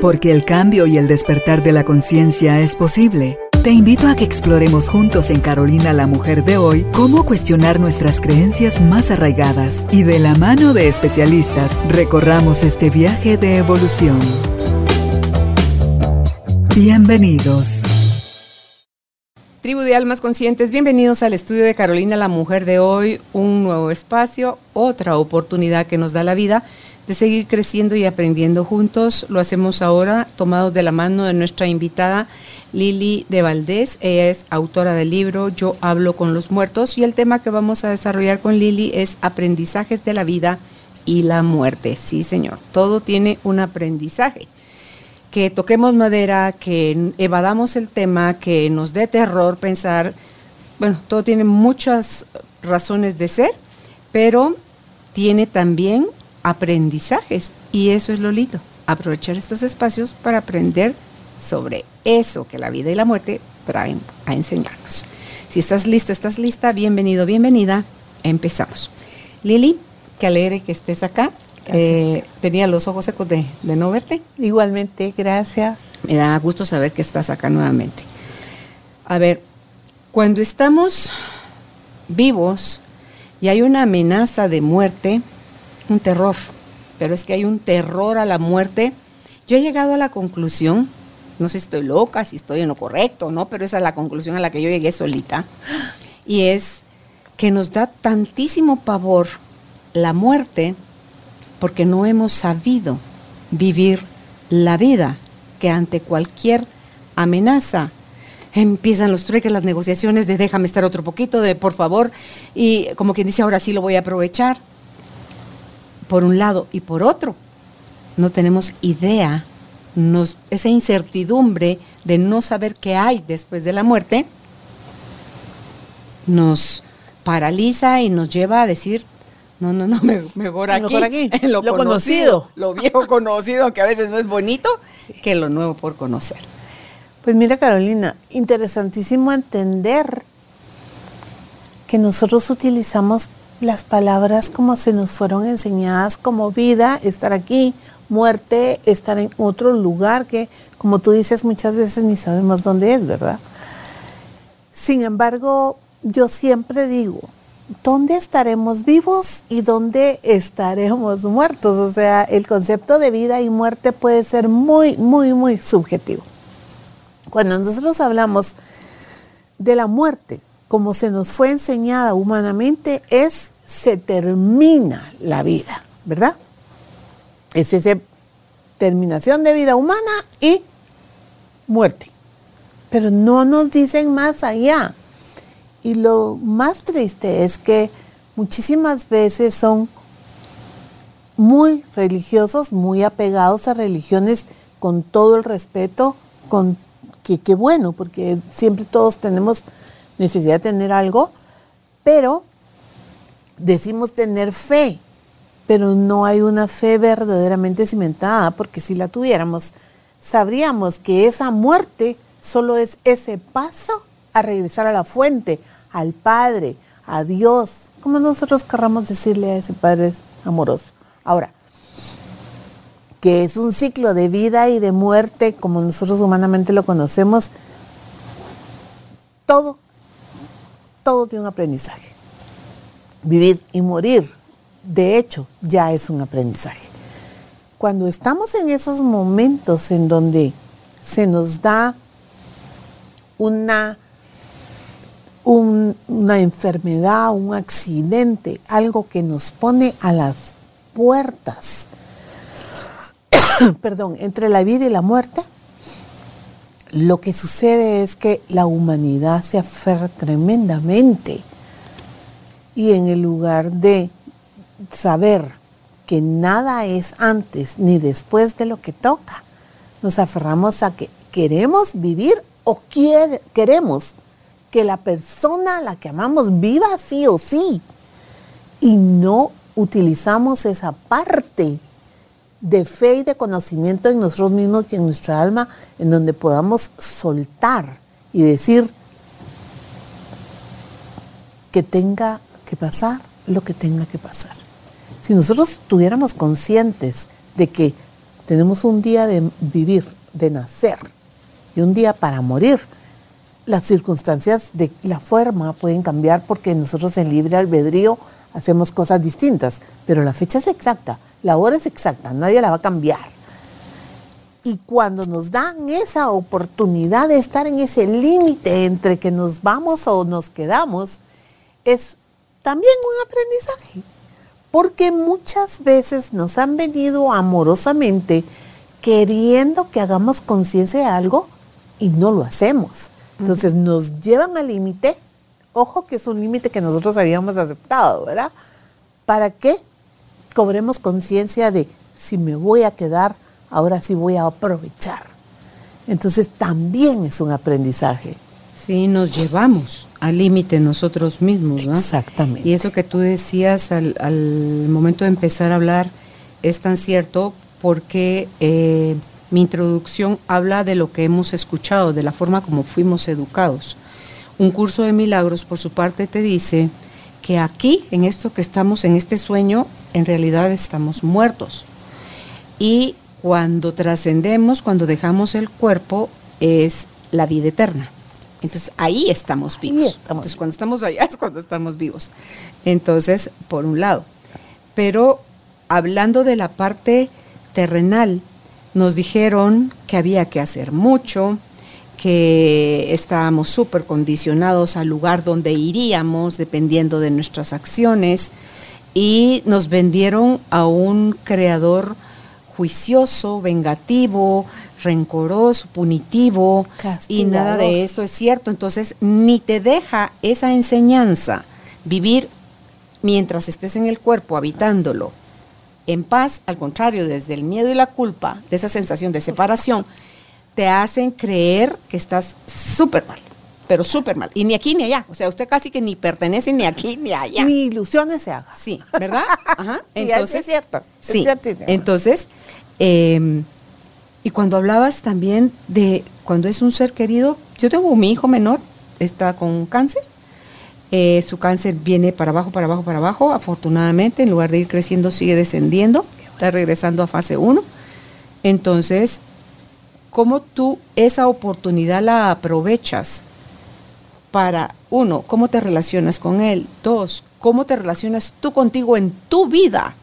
Porque el cambio y el despertar de la conciencia es posible. Te invito a que exploremos juntos en Carolina la Mujer de hoy cómo cuestionar nuestras creencias más arraigadas y de la mano de especialistas recorramos este viaje de evolución. Bienvenidos. Tribu de Almas Conscientes, bienvenidos al estudio de Carolina la Mujer de hoy, un nuevo espacio, otra oportunidad que nos da la vida de seguir creciendo y aprendiendo juntos. Lo hacemos ahora tomados de la mano de nuestra invitada Lili de Valdés. Ella es autora del libro Yo hablo con los muertos y el tema que vamos a desarrollar con Lili es aprendizajes de la vida y la muerte. Sí, señor, todo tiene un aprendizaje. Que toquemos madera, que evadamos el tema, que nos dé terror pensar, bueno, todo tiene muchas razones de ser, pero tiene también aprendizajes. Y eso es lo lindo, aprovechar estos espacios para aprender sobre eso que la vida y la muerte traen a enseñarnos. Si estás listo, estás lista, bienvenido, bienvenida, empezamos. Lili, qué alegre que estés acá. Eh, tenía los ojos secos de, de no verte. Igualmente, gracias. Me da gusto saber que estás acá nuevamente. A ver, cuando estamos vivos y hay una amenaza de muerte, un terror, pero es que hay un terror a la muerte. Yo he llegado a la conclusión, no sé si estoy loca, si estoy en lo correcto, ¿no? Pero esa es la conclusión a la que yo llegué solita. Y es que nos da tantísimo pavor la muerte porque no hemos sabido vivir la vida que ante cualquier amenaza empiezan los trueques, las negociaciones de déjame estar otro poquito, de por favor, y como quien dice, ahora sí lo voy a aprovechar por un lado, y por otro, no tenemos idea, nos, esa incertidumbre de no saber qué hay después de la muerte, nos paraliza y nos lleva a decir, no, no, no, mejor aquí, mejor aquí. En lo, conocido, lo viejo conocido, que a veces no es bonito, que lo nuevo por conocer. Pues mira Carolina, interesantísimo entender que nosotros utilizamos las palabras como se nos fueron enseñadas como vida, estar aquí, muerte, estar en otro lugar que, como tú dices, muchas veces ni sabemos dónde es, ¿verdad? Sin embargo, yo siempre digo, ¿dónde estaremos vivos y dónde estaremos muertos? O sea, el concepto de vida y muerte puede ser muy, muy, muy subjetivo. Cuando nosotros hablamos de la muerte, como se nos fue enseñada humanamente, es se termina la vida, ¿verdad? Es esa terminación de vida humana y muerte. Pero no nos dicen más allá. Y lo más triste es que muchísimas veces son muy religiosos, muy apegados a religiones con todo el respeto, con que, qué bueno, porque siempre todos tenemos necesidad de tener algo, pero decimos tener fe, pero no hay una fe verdaderamente cimentada, porque si la tuviéramos, sabríamos que esa muerte solo es ese paso a regresar a la fuente, al Padre, a Dios, como nosotros querramos decirle a ese Padre amoroso. Ahora, que es un ciclo de vida y de muerte como nosotros humanamente lo conocemos, todo todo tiene un aprendizaje. Vivir y morir, de hecho, ya es un aprendizaje. Cuando estamos en esos momentos en donde se nos da una, una enfermedad, un accidente, algo que nos pone a las puertas, perdón, entre la vida y la muerte, lo que sucede es que la humanidad se aferra tremendamente y en el lugar de saber que nada es antes ni después de lo que toca, nos aferramos a que queremos vivir o queremos que la persona a la que amamos viva sí o sí. Y no utilizamos esa parte de fe y de conocimiento en nosotros mismos y en nuestra alma, en donde podamos soltar y decir que tenga que pasar lo que tenga que pasar. Si nosotros estuviéramos conscientes de que Tenemos un día de vivir, de nacer, y un día para morir. Las circunstancias de la forma pueden cambiar porque nosotros en libre albedrío hacemos cosas distintas, pero la fecha es exacta, la hora es exacta, nadie la va a cambiar. Y cuando nos dan esa oportunidad de estar en ese límite entre que nos vamos o nos quedamos, es también un aprendizaje. Porque muchas veces nos han venido amorosamente queriendo que hagamos conciencia de algo y no lo hacemos. Entonces nos llevan al límite, ojo que es un límite que nosotros habíamos aceptado, ¿verdad? Para que cobremos conciencia de si me voy a quedar ahora sí voy a aprovechar. Entonces también es un aprendizaje. Sí, nos llevamos al límite nosotros mismos, ¿no? Exactamente. Y eso que tú decías al, momento de empezar a hablar es tan cierto porque eh, mi introducción habla de lo que hemos escuchado, de la forma como fuimos educados. Un curso de milagros, por su parte, te dice que aquí, en esto que estamos, en este sueño, en realidad estamos muertos. Y cuando trascendemos, cuando dejamos el cuerpo, es la vida eterna. Entonces ahí estamos vivos. Entonces cuando estamos allá es cuando estamos vivos. Entonces, por un lado. Pero hablando de la parte terrenal, nos dijeron que había que hacer mucho, que estábamos súper condicionados al lugar donde iríamos dependiendo de nuestras acciones y nos vendieron a un creador juicioso, vengativo, rencoroso, punitivo, y nada de eso es cierto. Entonces, ni te deja esa enseñanza vivir mientras estés en el cuerpo, habitándolo, en paz, al contrario, desde el miedo y la culpa, de esa sensación de separación, te hacen creer que estás súper mal pero súper mal. Y ni aquí ni allá. O sea, usted casi que ni pertenece ni aquí ni allá. Ni ilusiones se haga. Sí, ¿verdad? Ajá. Entonces, es cierto. Sí. Entonces, em, y cuando hablabas también de cuando es un ser querido, yo tengo mi hijo menor, está con cáncer. Eh, su cáncer viene para abajo, para abajo, para abajo. Afortunadamente, en lugar de ir creciendo, sigue descendiendo. Está regresando a fase 1. Entonces, ¿cómo tú esa oportunidad la aprovechas? Para, uno, cómo te relacionas con él, dos, cómo te relacionas tú contigo en tu vida,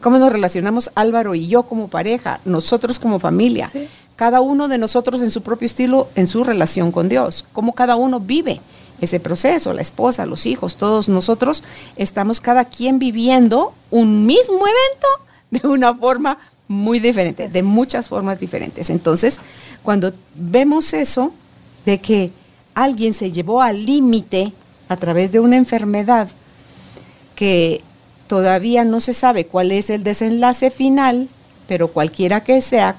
cómo nos relacionamos Álvaro y yo como pareja, nosotros como familia, cada uno de nosotros en su propio estilo, en su relación con Dios, cómo cada uno vive ese proceso, la esposa, los hijos, todos nosotros estamos cada quien viviendo un mismo evento de una forma muy diferente, de muchas formas diferentes. Entonces, cuando vemos eso, de que alguien se llevó al límite a través de una enfermedad que todavía no se sabe cuál es el desenlace final, pero cualquiera que sea,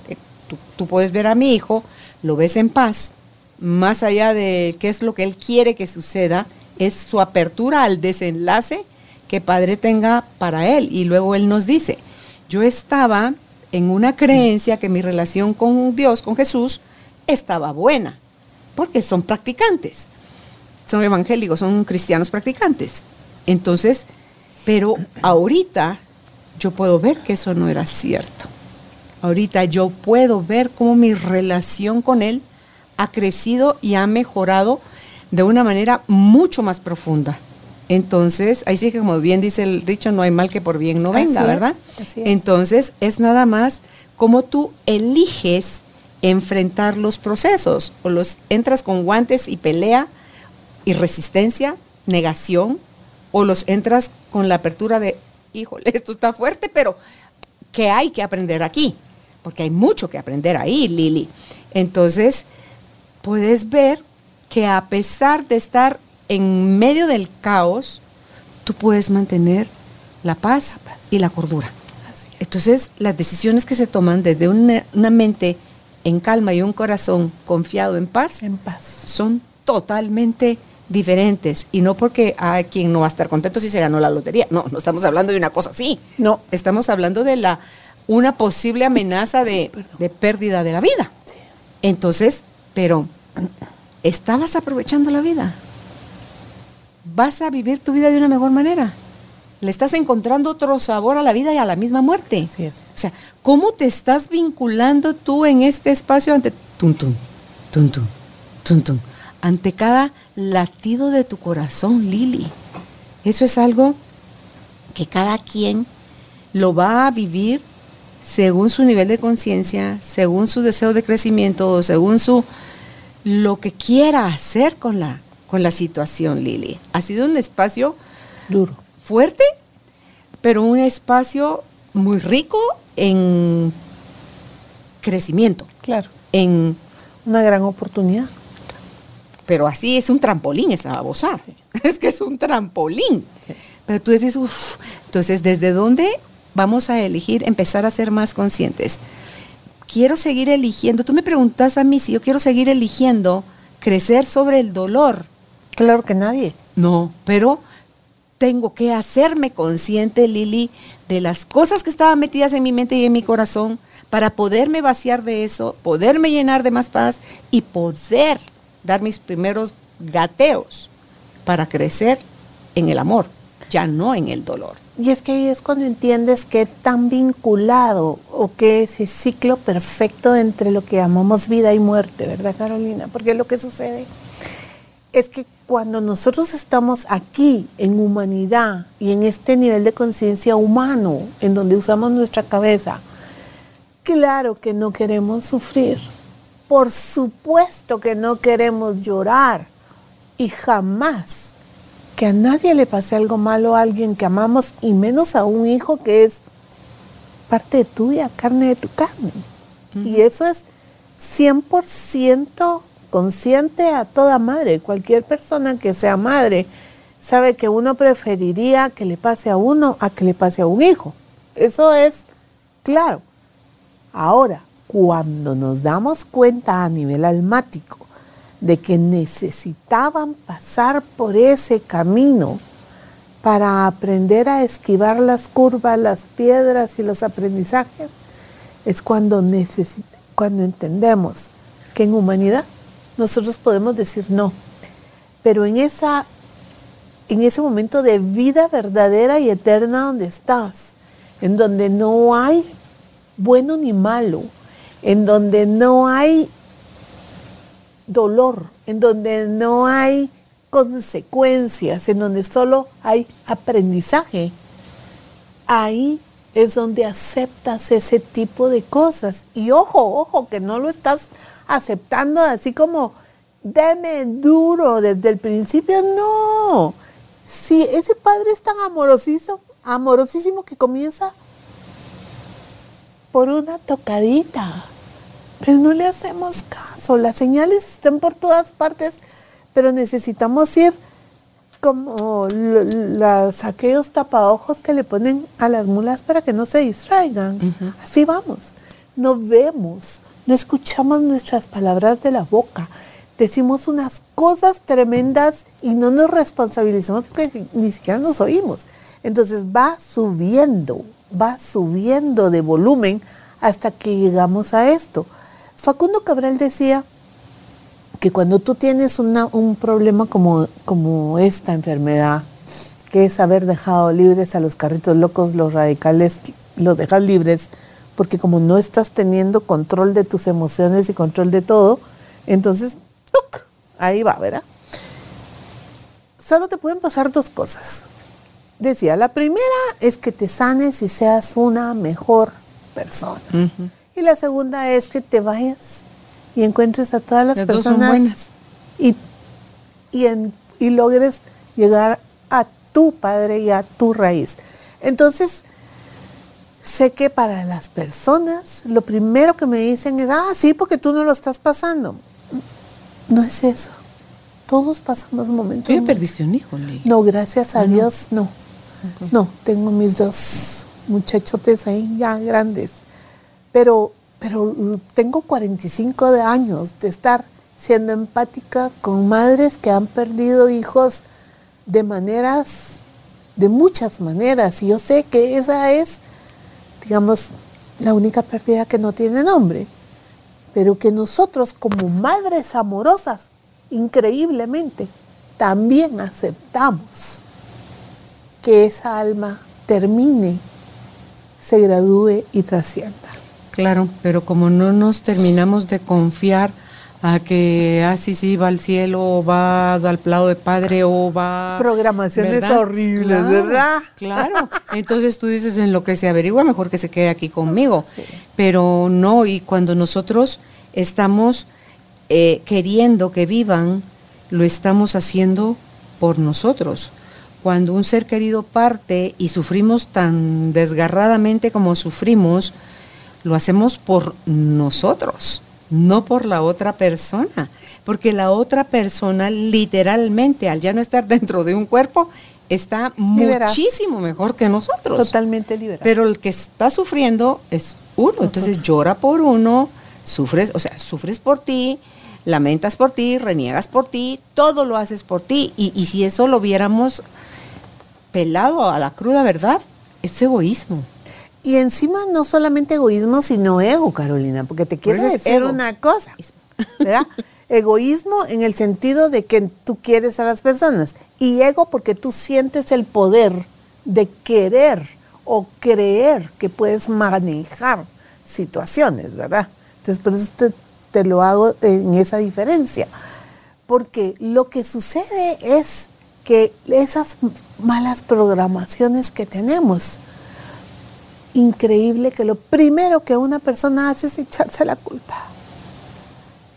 tú, puedes ver a mi hijo, lo ves en paz, más allá de qué es lo que él quiere que suceda, es su apertura al desenlace que Padre tenga para él. Y luego él nos dice, yo estaba en una creencia que mi relación con Dios, con Jesús, estaba buena porque son practicantes, son evangélicos, son cristianos practicantes. Entonces, pero ahorita yo puedo ver que eso no era cierto. Ahorita yo puedo ver cómo mi relación con Él ha crecido y ha mejorado de una manera mucho más profunda. Entonces, ahí sí que como bien dice el dicho, no hay mal que por bien no venga, ¿verdad? Entonces, es nada más como tú eliges enfrentar los procesos o los entras con guantes y pelea y resistencia, negación o los entras con la apertura de, híjole, esto está fuerte, pero ¿qué hay que aprender aquí? Porque hay mucho que aprender ahí, Lili. Entonces, puedes ver que a pesar de estar en medio del caos, tú puedes mantener la paz, y la cordura. Entonces, las decisiones que se toman desde una, una mente en calma y un corazón confiado en paz, en paz. son totalmente diferentes. Y no porque hay quien no va a estar contento si se ganó la lotería. No, no estamos hablando de una cosa así. No. Estamos hablando de la una posible amenaza de, pérdida de la vida. Entonces, pero, ¿estabas aprovechando la vida? ¿Vas a vivir tu vida de una mejor manera? Le estás encontrando otro sabor a la vida y a la misma muerte. Así es. O sea, ¿cómo te estás vinculando tú en este espacio ante tum tum, tum tum, tum tum, ante cada latido de tu corazón, Lili? Eso es algo que cada quien lo va a vivir según su nivel de conciencia, según su deseo de crecimiento, según su lo que quiera hacer con la con la situación, Lili. Ha sido un espacio Duro. Fuerte, pero un espacio muy rico en crecimiento, Claro. en Una gran oportunidad. pero así es un trampolín esa babosada. Es que es un trampolín. Sí. Pero tú dices, uff, entonces, ¿desde dónde vamos a elegir empezar a ser más conscientes? Quiero seguir eligiendo, tú me preguntas a mí si yo quiero seguir eligiendo crecer sobre el dolor. Claro que nadie. No, pero tengo que hacerme consciente, Lili, de las cosas que estaban metidas en mi mente y en mi corazón para poderme vaciar de eso, poderme llenar de más paz y poder dar mis primeros gateos para crecer en el amor, ya no en el dolor. Y es que ahí es cuando entiendes que tan vinculado o que ese ciclo perfecto entre lo que llamamos vida y muerte, ¿verdad Carolina? Porque lo que sucede es que cuando nosotros estamos aquí en humanidad y en este nivel de conciencia humano, en donde usamos nuestra cabeza, claro que no queremos sufrir. Por supuesto que no queremos llorar y jamás que a nadie le pase algo malo a alguien que amamos y menos a un hijo que es parte de tuya, carne de tu carne. Y eso es 100% consciente a toda madre. Cualquier persona que sea madre sabe que uno preferiría que le pase a uno a que le pase a un hijo. Eso es claro. Ahora, cuando nos damos cuenta a nivel almático de que necesitaban pasar por ese camino para aprender a esquivar las curvas, las piedras y los aprendizajes, es cuando, cuando entendemos que en humanidad nosotros podemos decir no, pero en, esa, en ese momento de vida verdadera y eterna donde estás, en donde no hay bueno ni malo, en donde no hay dolor, en donde no hay consecuencias, en donde solo hay aprendizaje, ahí es donde aceptas ese tipo de cosas. Y ojo, ojo, que no lo estás aceptando así como, deme duro desde el principio, no. Si ese padre es tan amorosísimo, amorosísimo que comienza por una tocadita. Pero no le hacemos caso. Las señales están por todas partes, pero necesitamos ir como las, aquellos tapaojos que le ponen a las mulas para que no se distraigan. Así vamos. No vemos, no escuchamos nuestras palabras de la boca. Decimos unas cosas tremendas y no nos responsabilizamos porque ni siquiera nos oímos. Entonces va subiendo, va subiendo de volumen hasta que llegamos a esto. Facundo Cabral decía que cuando tú tienes una- un problema como, como esta enfermedad, que es haber dejado libres a los carritos locos, los radicales, los dejas libres, porque como no estás teniendo control de tus emociones y control de todo, entonces, ¡tuc! ahí va, ¿verdad? Solo te pueden pasar dos cosas. Decía, la primera es que te sanes y seas una mejor persona. Y la segunda es que te vayas y encuentres a todas las, personas buenas. y, y, en- y logres llegar a tu padre y a tu raíz. Entonces, sé que para las personas lo primero que me dicen es, ah, sí, porque tú no lo estás pasando. No es eso. Todos pasamos momentos. Tú perdiste un hijo, Lili. no, gracias a Dios, no. No, tengo mis dos muchachotes ahí ya grandes. Pero, pero tengo 45 de años de estar siendo empática con madres que han perdido hijos de maneras, de muchas maneras. Y yo sé que esa es, digamos, la única pérdida que no tiene nombre. Pero que nosotros como madres amorosas, increíblemente, también aceptamos que esa alma termine, se gradúe y trascienda. Claro, pero como no nos terminamos de confiar a que, ah, sí, sí, va al cielo, va al lado de padre o va... Programaciones ¿verdad? horribles, Claro, ¿verdad? Claro. Entonces tú dices, en lo que se averigua, mejor que se quede aquí conmigo. Pero no, y cuando nosotros estamos eh, queriendo que vivan, lo estamos haciendo por nosotros. Cuando un ser querido parte y sufrimos tan desgarradamente como sufrimos, lo hacemos por nosotros, no por la otra persona. Porque la otra persona literalmente, al ya no estar dentro de un cuerpo, está muchísimo mejor que nosotros. Totalmente liberada. Pero el que está sufriendo es uno. Entonces llora por uno, sufres, o sea, sufres por ti, lamentas por ti, reniegas por ti, todo lo haces por ti. Y, y si eso lo viéramos pelado a la cruda verdad, es egoísmo. Y encima no solamente egoísmo, sino ego, Carolina, porque te quiero decir ego. una cosa, ¿verdad? Egoísmo en el sentido de que tú quieres a las personas y ego porque tú sientes el poder de querer o creer que puedes manejar situaciones, ¿verdad? Entonces, por eso te, te lo hago en esa diferencia. Porque lo que sucede es que esas malas programaciones que tenemos, increíble que lo primero que una persona hace es echarse la culpa.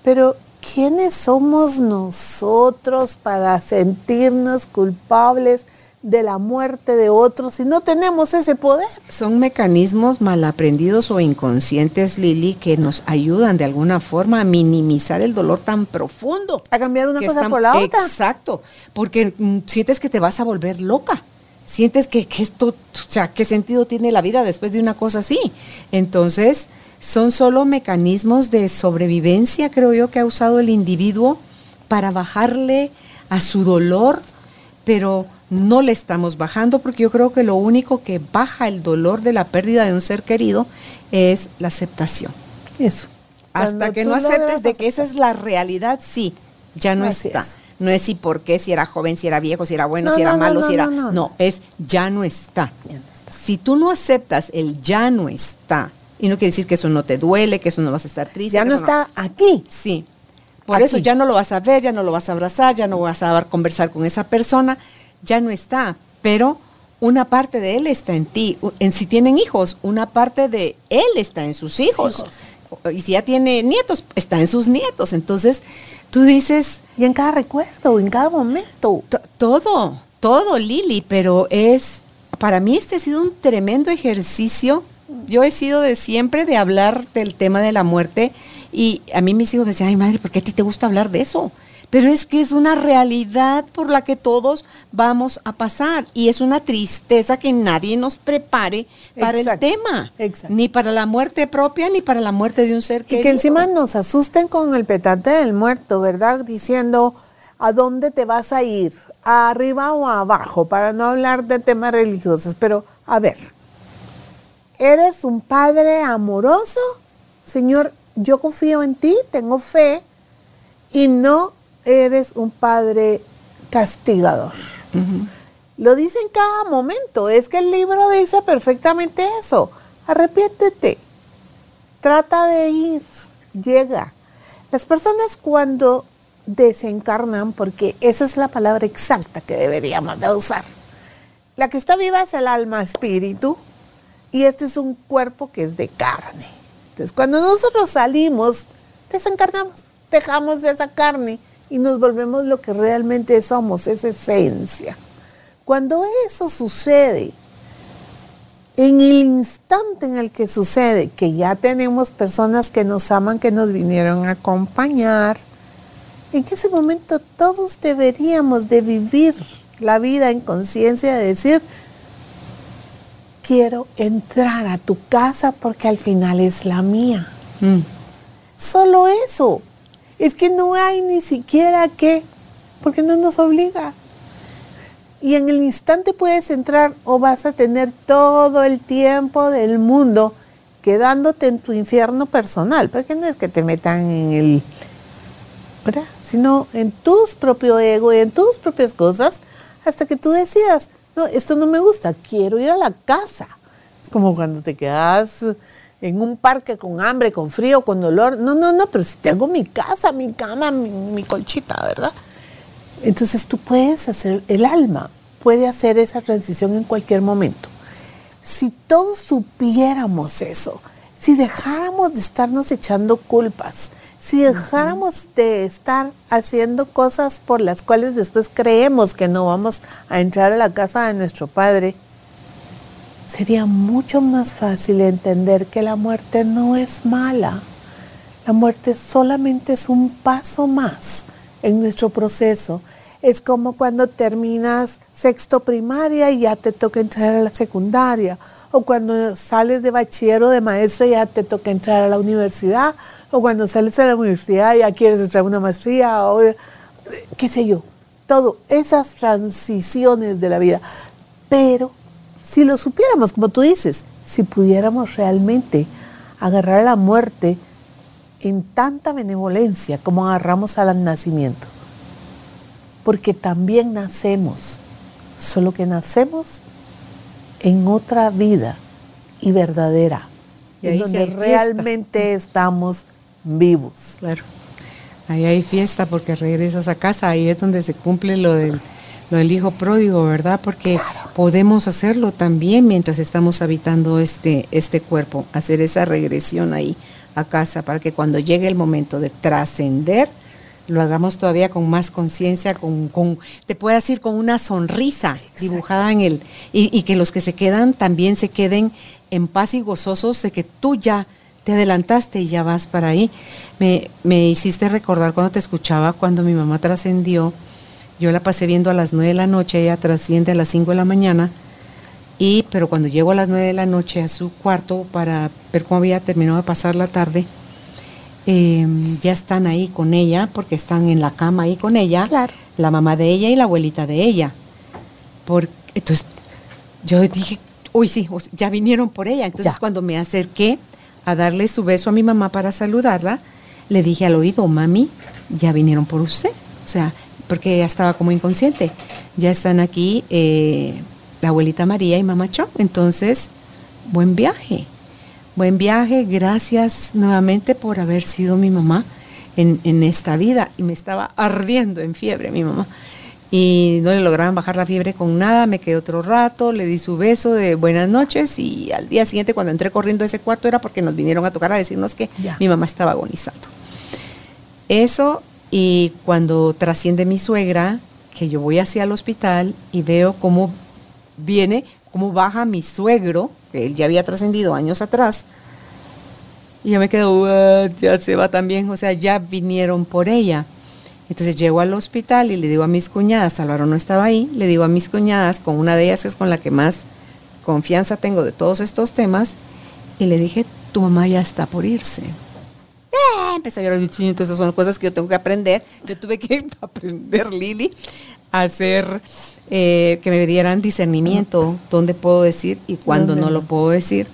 Pero ¿quiénes somos nosotros para sentirnos culpables de la muerte de otros si no tenemos ese poder? Son mecanismos malaprendidos o inconscientes, Lili, que nos ayudan de alguna forma a minimizar el dolor tan profundo. A cambiar una cosa están- por la otra. Exacto, porque mm, sientes que te vas a volver loca. Sientes que, que esto, o sea, ¿qué sentido tiene la vida después de una cosa así? Entonces, son solo mecanismos de sobrevivencia, creo yo, que ha usado el individuo para bajarle a su dolor, pero no le estamos bajando porque yo creo que lo único que baja el dolor de la pérdida de un ser querido es la aceptación. Eso. Hasta Cuando que no aceptes de que esa es la realidad, sí, ya no Así está. es. No es si por qué, si era joven, si era viejo, si era bueno, No, si era no, malo, no, si era... no, No, no. es ya no está. Ya no está. Si tú no aceptas el ya no está, y no quiere decir que eso no te duele, que eso no vas a estar triste. Ya no está aquí. Sí. Por Aquí. eso ya no lo vas a ver, ya no lo vas a abrazar, ya no vas a conversar con esa persona, ya no está. Pero una parte de él está en ti. En si tienen hijos, una parte de él está en sus hijos. Y si ya tiene nietos, está en sus nietos. Entonces, tú dices, Y en cada recuerdo, en cada momento. to- todo, todo, Lili, pero es, para mí este ha sido un tremendo ejercicio. Yo he sido de siempre de hablar del tema de la muerte y a mí mis hijos me decían, ay madre, ¿por qué a ti te gusta hablar de eso? Pero es que es una realidad por la que todos vamos a pasar y es una tristeza que nadie nos prepare para Exacto, el tema, exacto. ni para la muerte propia ni para la muerte de un ser Y querido. que encima nos asusten con el petate del muerto, ¿verdad? Diciendo, ¿a dónde te vas a ir? ¿A arriba o abajo? Para no hablar de temas religiosos. Pero, a ver, ¿eres un padre amoroso? Señor, yo confío en ti, tengo fe, y no eres un padre castigador. Lo dice en cada momento. Es que el libro dice perfectamente eso. Arrepiéntete. Trata de ir. Llega. Las personas cuando desencarnan, porque esa es la palabra exacta que deberíamos de usar. La que está viva es el alma espíritu y este es un cuerpo que es de carne. Entonces, cuando nosotros salimos, desencarnamos, dejamos de esa carne y nos volvemos lo que realmente somos, esa esencia. Cuando eso sucede, en el instante en el que sucede, que ya tenemos personas que nos aman, que nos vinieron a acompañar, en ese momento todos deberíamos de vivir la vida en conciencia de decir, quiero entrar a tu casa porque al final es la mía. Mm. Solo eso. Es que no hay ni siquiera que, porque no nos obliga. Y en el instante puedes entrar o vas a tener todo el tiempo del mundo quedándote en tu infierno personal, porque no es que te metan en el, ¿verdad? Sino en tus propio ego y en tus propias cosas, hasta que tú decidas, no, esto no me gusta, quiero ir a la casa. Es como cuando te quedas en un parque con hambre, con frío, con dolor. No, no, no, pero si tengo mi casa, mi cama, mi, mi colchita, ¿verdad? Entonces tú puedes hacer, el alma puede hacer esa transición en cualquier momento. Si todos supiéramos eso, si dejáramos de estarnos echando culpas, si dejáramos de estar haciendo cosas por las cuales después creemos que no vamos a entrar a la casa de nuestro Padre, sería mucho más fácil entender que la muerte no es mala. La muerte solamente es un paso más en nuestro proceso. Es como cuando terminas sexto primaria y ya te toca entrar a la secundaria, o cuando sales de bachiller o de maestra ya te toca entrar a la universidad, o cuando sales a la universidad ya quieres entrar a una maestría, o qué sé yo, todo, esas transiciones de la vida. Pero si lo supiéramos, como tú dices, si pudiéramos realmente agarrar a la muerte en tanta benevolencia como agarramos al nacimiento, porque también nacemos, solo que nacemos en otra vida y verdadera, en donde realmente estamos vivos. Claro. Ahí hay fiesta porque regresas a casa, ahí es donde se cumple lo del, lo del hijo pródigo, ¿verdad? Porque podemos hacerlo también mientras estamos habitando este, este cuerpo, hacer esa regresión ahí a casa para que cuando llegue el momento de trascender, lo hagamos todavía con más conciencia, con, con, te puedes ir con una sonrisa dibujada en él y, y, que los que se quedan también se queden en paz y gozosos de que tú ya te adelantaste y ya vas para ahí. Me, me hiciste recordar cuando te escuchaba, cuando mi mamá trascendió, yo la pasé viendo a las nueve de la noche, ella trasciende a las 5 de la mañana, y, pero cuando llego a las nueve de la noche a su cuarto para ver cómo había terminado de pasar la tarde, eh, ya están ahí con ella, porque están en la cama ahí con ella, la mamá de ella y la abuelita de ella. Por, entonces, yo dije, uy, sí, ya vinieron por ella. Entonces, cuando me acerqué a darle su beso a mi mamá para saludarla, le dije al oído, mami, ya vinieron por usted. O sea, porque ella estaba como inconsciente. Ya están aquí eh, la abuelita María y mamá Cho. Entonces, buen viaje. Buen viaje, gracias nuevamente por haber sido mi mamá en, en, esta vida. Y me estaba ardiendo en fiebre mi mamá. Y no le lograban bajar la fiebre con nada, me quedé otro rato, le di su beso de buenas noches y al día siguiente cuando entré corriendo a ese cuarto era porque nos vinieron a tocar a decirnos que ya. mi mamá estaba agonizando. Eso y cuando trasciende mi suegra, que yo voy hacia el hospital y veo cómo viene, cómo baja mi suegro, que él ya había trascendido años atrás, y yo me quedo, ya se va también, o sea, ya vinieron por ella. Entonces llego al hospital y le digo a mis cuñadas, Álvaro no estaba ahí, le digo a mis cuñadas, con una de ellas que es con la que más confianza tengo de todos estos temas, y le dije, tu mamá ya está por irse. ¡Eh! Empezó a llorar, entonces esas son cosas que yo tengo que aprender. Yo tuve que aprender, Lili, a hacer eh, que me dieran discernimiento, dónde puedo decir y cuándo no lo puedo decir.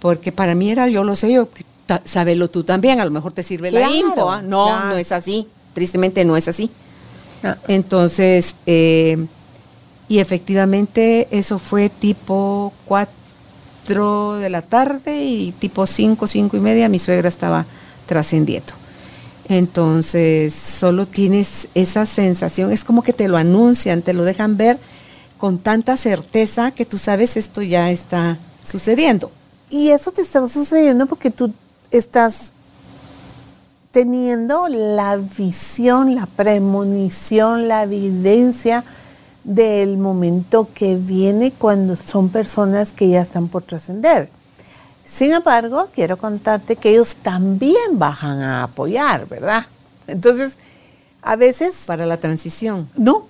Porque para mí era, yo lo sé, yo, sabelo tú también, a lo mejor te sirve claro, la info. ¿ah? No, claro. no es así. Tristemente no es así. Ah. Entonces, eh, y efectivamente eso fue tipo 4 de la tarde y tipo 5, 5 y media mi suegra estaba trascendiendo. Entonces, solo tienes esa sensación, es como que te lo anuncian, te lo dejan ver con tanta certeza que tú sabes esto ya está sucediendo. Y eso te está sucediendo porque tú estás teniendo la visión, la premonición, la evidencia del momento que viene cuando son personas que ya están por trascender. Sin embargo, quiero contarte que ellos también bajan a apoyar, ¿verdad? Entonces, a veces... Para la transición. No.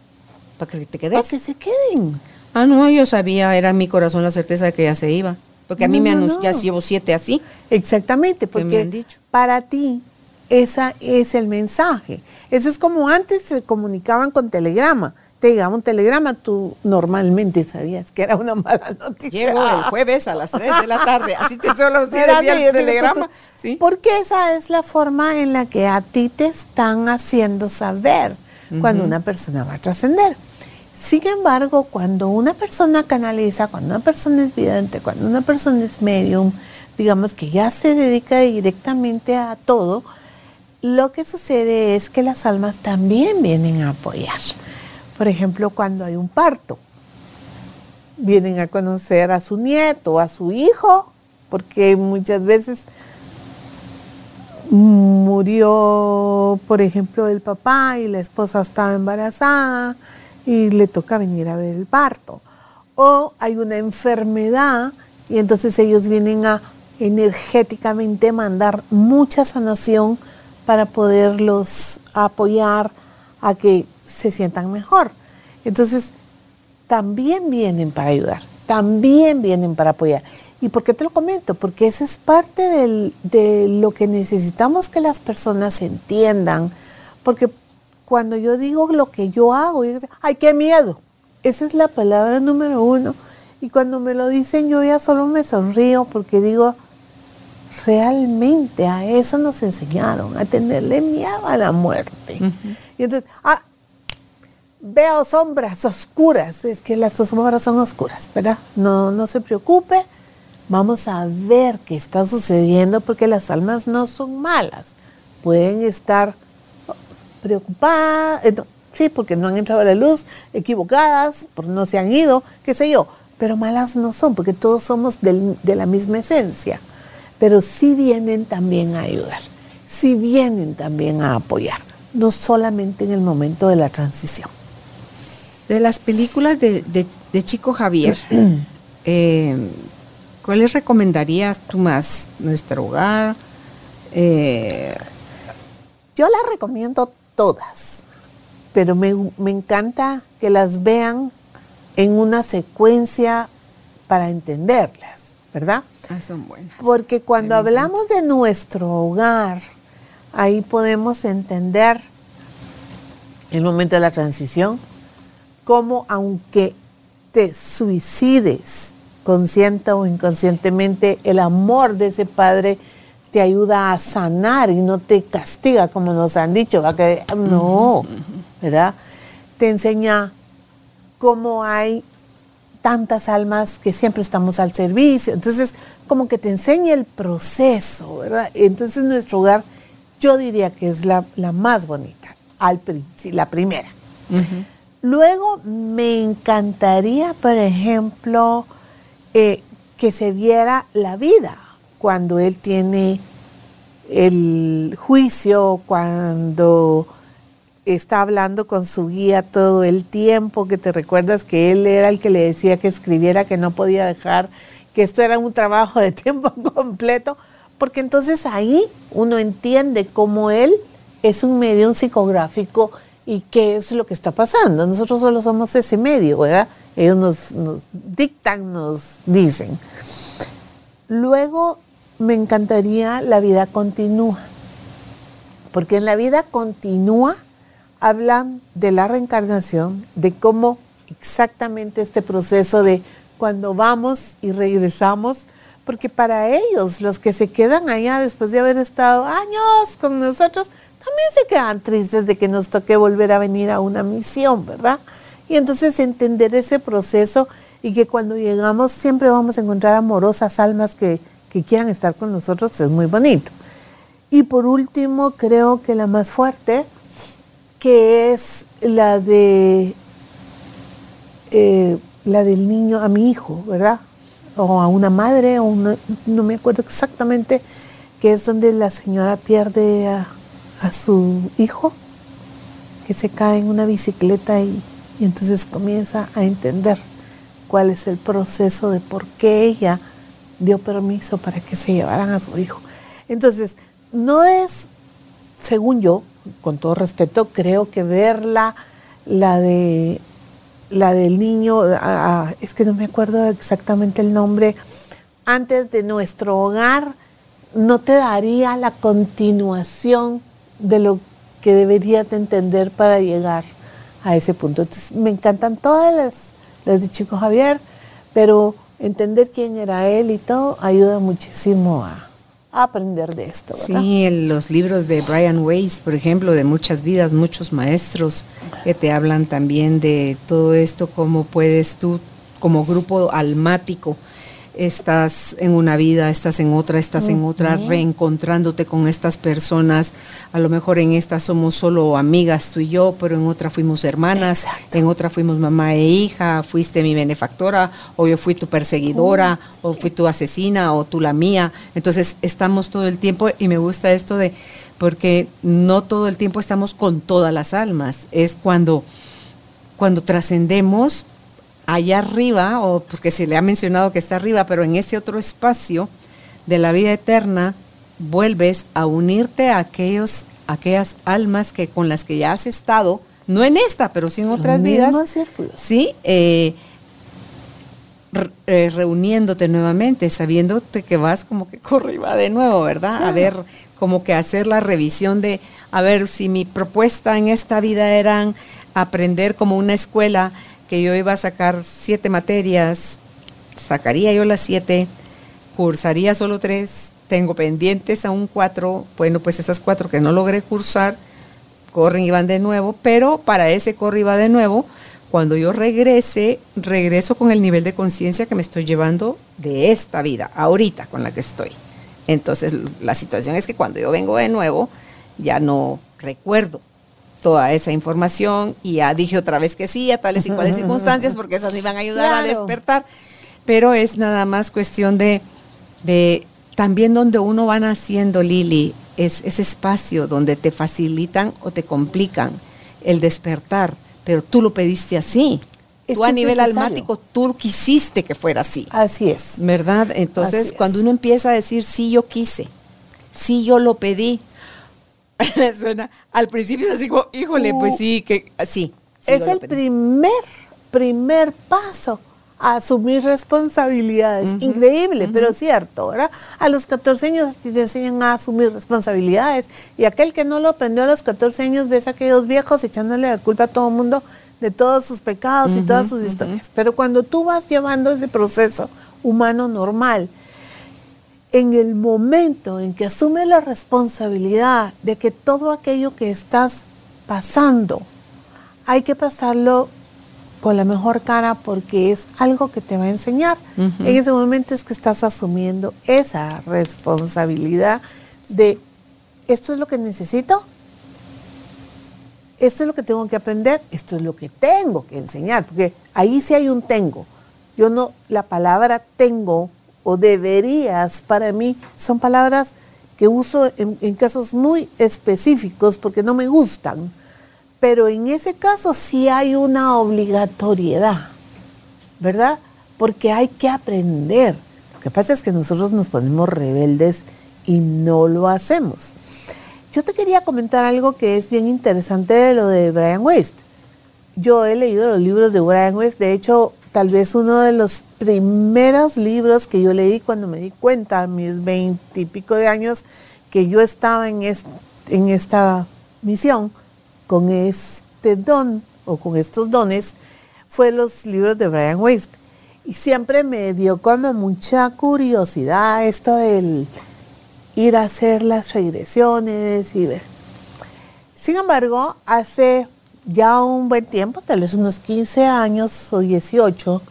Para que te quedes. Para que se queden. Ah, no, yo sabía, era en mi corazón la certeza de que ya se iba. Porque a mí no, me anunció, no. ya llevo siete así. Exactamente, porque me han dicho? para ti ese es el mensaje. Eso es como antes se comunicaban con telegrama. Te llegaba un telegrama, tú normalmente sabías que era una mala noticia. Llego el jueves a las 3 de la tarde, así te solo decía el telegrama. ¿Sí? Porque esa es la forma en la que a ti te están haciendo saber uh -huh. cuando una persona va a trascender. Sin embargo, cuando una persona canaliza, cuando una persona es vidente, cuando una persona es medium, digamos que ya se dedica directamente a todo, lo que sucede es que las almas también vienen a apoyar. Por ejemplo, cuando hay un parto, vienen a conocer a su nieto, a su hijo, porque muchas veces murió, por ejemplo, el papá y la esposa estaba embarazada y le toca venir a ver el parto. O hay una enfermedad y entonces ellos vienen a energéticamente mandar mucha sanación para poderlos apoyar a que se sientan mejor. Entonces, también vienen para ayudar, también vienen para apoyar. ¿Y por qué te lo comento? Porque esa es parte de lo que necesitamos que las personas entiendan. Porque cuando yo digo lo que yo hago, yo digo, ¡ay, qué miedo! Esa es la palabra número uno. Y cuando me lo dicen, yo ya solo me sonrío porque digo, realmente a eso nos enseñaron, a tenerle miedo a la muerte. Y entonces, ah, veo sombras oscuras, es que las sombras son oscuras, ¿verdad? No, no se preocupe, vamos a ver qué está sucediendo porque las almas no son malas, pueden estar preocupadas, eh, sí, porque no han entrado a la luz, equivocadas, porque no se han ido, qué sé yo, pero malas no son, porque todos somos de la misma esencia, pero sí vienen también a ayudar, sí vienen también a apoyar, no solamente en el momento de la transición. De las películas de, Chico Javier, eh, ¿cuáles recomendarías tú más? ¿Nuestro hogar? Eh, Yo las recomiendo todas, pero me, encanta que las vean en una secuencia para entenderlas, ¿verdad? Ah, son buenas. Porque cuando hablamos de nuestro hogar, ahí podemos entender el momento de la transición, cómo aunque te suicides consciente o inconscientemente, el amor de ese padre te ayuda a sanar y no te castiga como nos han dicho, que no, ¿verdad? Te enseña cómo hay tantas almas que siempre estamos al servicio. Entonces, como que te enseña el proceso, ¿verdad? Entonces, nuestro hogar, yo diría que es la, más bonita, al, la primera. Luego me encantaría, por ejemplo, eh, que se viera la vida cuando él tiene el juicio, cuando está hablando con su guía todo el tiempo, que te recuerdas que él era el que le decía que escribiera, que no podía dejar, que esto era un trabajo de tiempo completo, porque entonces ahí uno entiende cómo él es un medio psicográfico y qué es lo que está pasando. Nosotros solo somos ese medio, ¿verdad? Ellos nos, dictan, nos dicen. Luego me encantaría la vida continúa, porque en la vida continúa hablan de la reencarnación, de cómo exactamente este proceso de cuando vamos y regresamos, porque para ellos, los que se quedan allá después de haber estado años con nosotros, también se quedan tristes de que nos toque volver a venir a una misión, ¿verdad? Y entonces entender ese proceso y que cuando llegamos siempre vamos a encontrar amorosas almas que, quieran estar con nosotros es muy bonito. Y por último, creo que la más fuerte, que es la de eh, la del niño a mi hijo, ¿verdad? O a una madre, o no me acuerdo exactamente, que es donde la señora pierde a, a su hijo que se cae en una bicicleta y, entonces comienza a entender cuál es el proceso de por qué ella dio permiso para que se llevaran a su hijo. Entonces, no es, según yo, con todo respeto, creo que verla, la de la del niño, es que no me acuerdo exactamente el nombre, antes de nuestro hogar, no te daría la continuación de lo que deberías de entender para llegar a ese punto. Entonces, me encantan todas las, las de Chico Javier, pero entender quién era él y todo ayuda muchísimo a, aprender de esto. Sí, los libros de Brian Weiss, por ejemplo, de muchas vidas, muchos maestros que te hablan también de todo esto, cómo puedes tú como grupo almático estás en una vida, estás en otra, estás en otra, reencontrándote con estas personas. A lo mejor en esta somos solo amigas tú y yo, pero en otra fuimos hermanas, en otra fuimos mamá e hija, fuiste mi benefactora, o yo fui tu perseguidora, o fui tu asesina, o tú la mía. Entonces estamos todo el tiempo, y me gusta esto de, porque no todo el tiempo estamos con todas las almas, es cuando, cuando trascendemos allá arriba, o porque se le ha mencionado que está arriba, pero en ese otro espacio de la vida eterna, vuelves a unirte a aquellos, aquellas almas que con las que ya has estado, no en esta, pero sí en otras vidas, sí, eh, eh, reuniéndote nuevamente, sabiéndote que vas como que corre y va de nuevo, ¿verdad? A ver, como que hacer la revisión de, a ver, si mi propuesta en esta vida era aprender como una escuela, que yo iba a sacar siete materias, sacaría yo las siete, cursaría solo tres, tengo pendientes aún cuatro, bueno, pues esas cuatro que no logré cursar, corren y van de nuevo, pero para ese corre y va de nuevo, cuando yo regrese, regreso con el nivel de conciencia que me estoy llevando de esta vida, ahorita con la que estoy. Entonces, la situación es que cuando yo vengo de nuevo, ya no recuerdo toda esa información y ya dije otra vez que sí a tales y cuales circunstancias porque esas iban a ayudar a despertar. Pero es nada más cuestión de, de también donde uno va naciendo, Lili, es ese espacio donde te facilitan o te complican el despertar, pero tú lo pediste así. tú a nivel almático, tú quisiste que fuera así. Así es. ¿Verdad? Entonces, cuando uno empieza a decir, sí, yo quise, sí, yo lo pedí, Suena, al principio es así como, híjole, pues uh. sí, que sí. es el primer, primer paso a asumir responsabilidades. Increíble, pero cierto, ¿verdad? A los 14 años te enseñan a asumir responsabilidades y aquel que no lo aprendió a los 14 años ves a aquellos viejos echándole la culpa a todo el mundo de todos sus pecados y todas sus historias. Pero cuando tú vas llevando ese proceso humano normal, en el momento en que asumes la responsabilidad de que todo aquello que estás pasando, hay que pasarlo con la mejor cara porque es algo que te va a enseñar. En ese momento es que estás asumiendo esa responsabilidad de esto es lo que necesito, esto es lo que tengo que aprender, esto es lo que tengo que enseñar, porque ahí sí hay un tengo. Yo no, la palabra tengo o deberías para mí son palabras que uso en, casos muy específicos porque no me gustan. Pero en ese caso sí hay una obligatoriedad, ¿verdad? Porque hay que aprender. Lo que pasa es que nosotros nos ponemos rebeldes y no lo hacemos. Yo te quería comentar algo que es bien interesante de lo de Brian West. Yo he leído los libros de Brian West, de hecho tal vez uno de los primeros libros que yo leí cuando me di cuenta, a mis veintipico de años, que yo estaba en, esta misión con este don o con estos dones, fue los libros de Brian Weiss. Y siempre me dio como mucha curiosidad esto del ir a hacer las regresiones y ver. Sin embargo, hace ya un buen tiempo, tal vez unos 15 años o 18,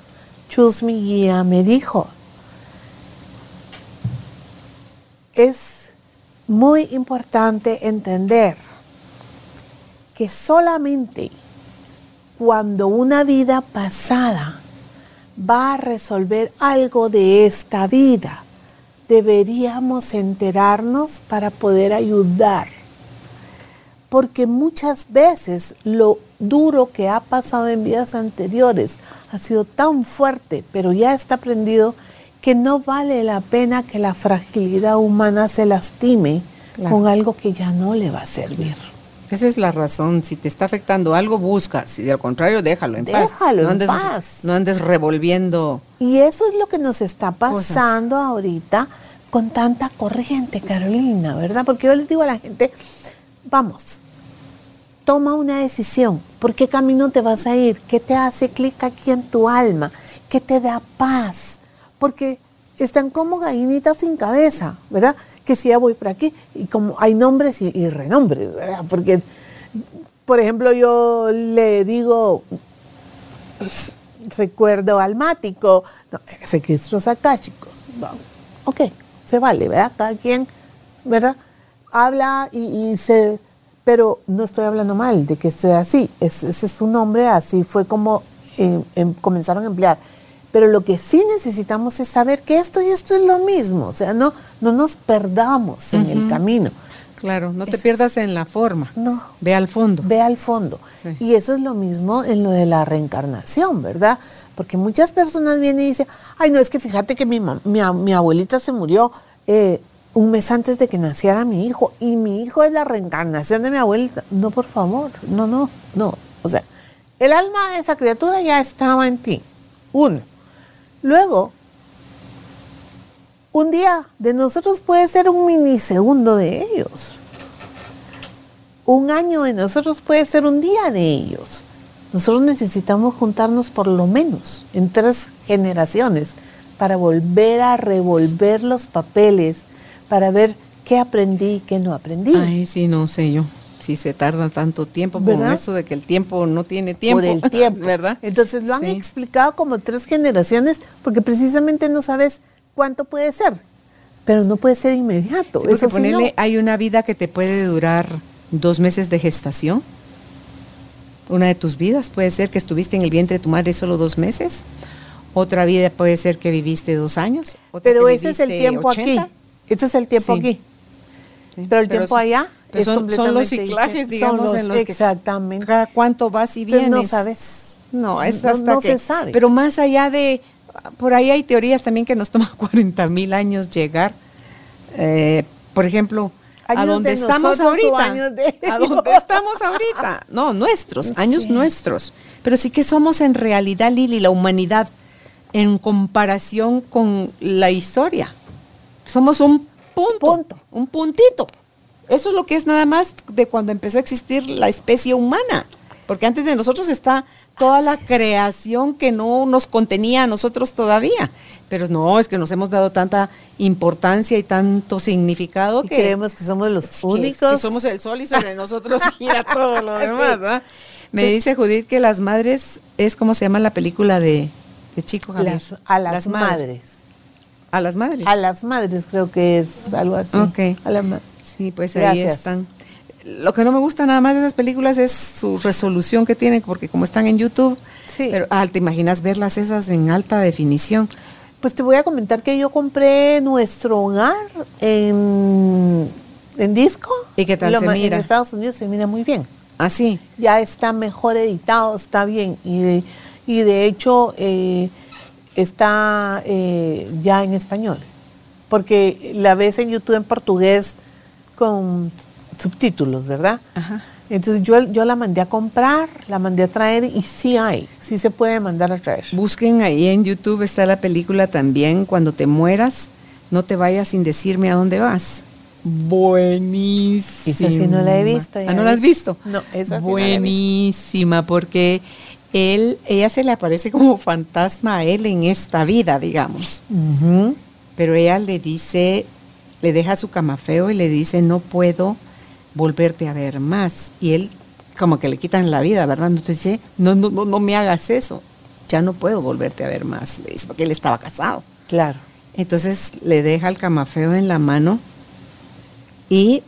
Chus, mi guía, me dijo, es muy importante entender que solamente cuando una vida pasada va a resolver algo de esta vida, deberíamos enterarnos para poder ayudar porque muchas veces lo duro que ha pasado en vidas anteriores ha sido tan fuerte, pero ya está aprendido que no vale la pena que la fragilidad humana se lastime con algo que ya no le va a servir. Esa es la razón. Si te está afectando algo, busca. Si de contrario, déjalo en paz. Déjalo no andes, paz. No andes revolviendo. Y eso es lo que nos está pasando ahorita con tanta corriente, Carolina, ¿verdad? Porque yo les digo a la gente, vamos, toma una decisión. ¿Por qué camino te vas a ir? ¿Qué te hace clic aquí en tu alma? ¿Qué te da paz? Porque están como gallinitas sin cabeza, ¿verdad? que si ya voy por aquí, y como hay nombres y, renombres, ¿verdad? Porque, por ejemplo, yo le digo pues, recuerdo almático, registros akáshicos. Ok, se vale, ¿verdad? Cada quien, ¿verdad? Habla y, se... Pero no estoy hablando mal de que sea así. ese es su nombre, así fue como eh, em, comenzaron a emplear pero lo que sí necesitamos es saber que esto y esto es lo mismo, o sea, no, no nos perdamos en el camino. Claro, no te pierdas en la forma. No. Ve al fondo. Ve al fondo. Y eso es lo mismo en lo de la reencarnación, ¿verdad? Porque muchas personas vienen y dicen, ay, no, es que fíjate que mi, mi, abuelita se murió eh, un mes antes de que naciera mi hijo y mi hijo es la reencarnación de mi abuelita. No, por favor, no, no, no. O sea, el alma de esa criatura ya estaba en ti. Uno. Luego, un día de nosotros puede ser un minisegundo de ellos. Un año de nosotros puede ser un día de ellos. Nosotros necesitamos juntarnos por lo menos en tres generaciones para volver a revolver los papeles, para ver qué aprendí y qué no aprendí. Ay, sí, no sé yo si se tarda tanto tiempo, con eso de que el tiempo no tiene tiempo. Por el tiempo, ¿verdad? Entonces lo han explicado como tres generaciones porque precisamente no sabes cuánto puede ser, pero no puede ser inmediato. eso ponerle, hay una vida que te puede durar dos meses de gestación. Una de tus vidas puede ser que estuviste en el vientre de tu madre solo dos meses. Otra vida puede ser que viviste dos años. pero ese es el tiempo aquí. Ese es el tiempo aquí. pero el tiempo allá son, los ciclajes, digamos, en los exactamente. cuánto vas y vienes. no sabes. No, es hasta no, se sabe. Pero más allá de, por ahí hay teorías también que nos toma 40 mil años llegar. Eh, por ejemplo, a donde estamos ahorita. A donde estamos ahorita. No, nuestros, años nuestros. Pero sí que somos en realidad, Lili, la humanidad, en comparación con la historia. Somos un punto. un puntito. Eso es lo que es nada más de cuando empezó a existir la especie humana. Porque antes de nosotros está toda la creación que no nos contenía a nosotros todavía. Pero no, es que nos hemos dado tanta importancia y tanto significado que creemos que somos los únicos. Que somos el sol y sobre nosotros gira todo lo demás. Me dice Judith que las madres es como se llama la película de, Chico Javier. a las, madres. A las madres. A las madres creo que es algo así. Ok. A madres. Sí, pues ahí están. Lo que no me gusta nada más de esas películas es su resolución que tienen, porque como están en YouTube, pero ah, te imaginas verlas esas en alta definición. Pues te voy a comentar que yo compré nuestro hogar en, disco. ¿Y qué tal se mira? En Estados Unidos se mira muy bien. ¿Ah, sí? Ya está mejor editado, está bien. Y de, y de hecho eh, está eh, ya en español. Porque la ves en YouTube en portugués con subtítulos, ¿verdad? Ajá. Entonces yo, yo la mandé a comprar, la mandé a traer y sí hay, sí se puede mandar a traer. Busquen ahí en YouTube, está la película también, cuando te mueras, no te vayas sin decirme a dónde vas. Buenísima. Esa sí no la he visto. ¿Ah, no la has visto? No, esa sí Buenísima, porque él, ella se le aparece como fantasma a él en esta vida, digamos. Pero ella le dice, le deja su cama feo y le dice, no puedo volverte a ver más. Y él como que le quitan la vida, ¿verdad? Entonces no, no, no, no me hagas eso, ya no puedo volverte a ver más, le dice, porque él estaba casado. Claro. Entonces le deja el camafeo en la mano y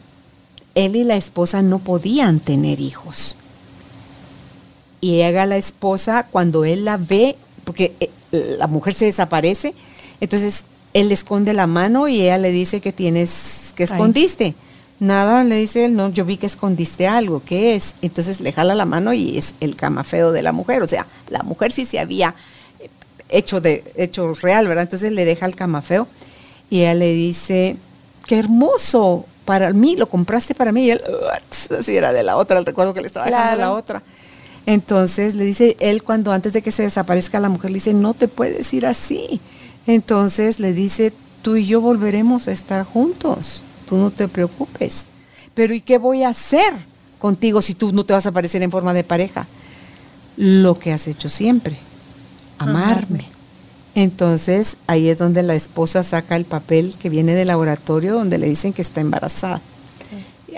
él y la esposa no podían tener hijos. Y llega la esposa cuando él la ve, porque eh, la mujer se desaparece, entonces él le esconde la mano y ella le dice que tienes, que escondiste. Nada, le dice él, no, yo vi que escondiste algo, ¿qué es? Entonces le jala la mano y es el camafeo de la mujer, o sea, la mujer sí se había hecho, de, hecho real, ¿verdad? Entonces le deja el camafeo y ella le dice, qué hermoso, para mí, lo compraste para mí, y él, así era de la otra, el recuerdo que le estaba dejando la otra. Entonces le dice, él cuando antes de que se desaparezca la mujer, le dice, no te puedes ir así entonces le dice, tú y yo volveremos a estar juntos, tú no te preocupes. Pero ¿y qué voy a hacer contigo si tú no te vas a aparecer en forma de pareja? Lo que has hecho siempre, amarme. Entonces ahí es donde la esposa saca el papel que viene del laboratorio donde le dicen que está embarazada.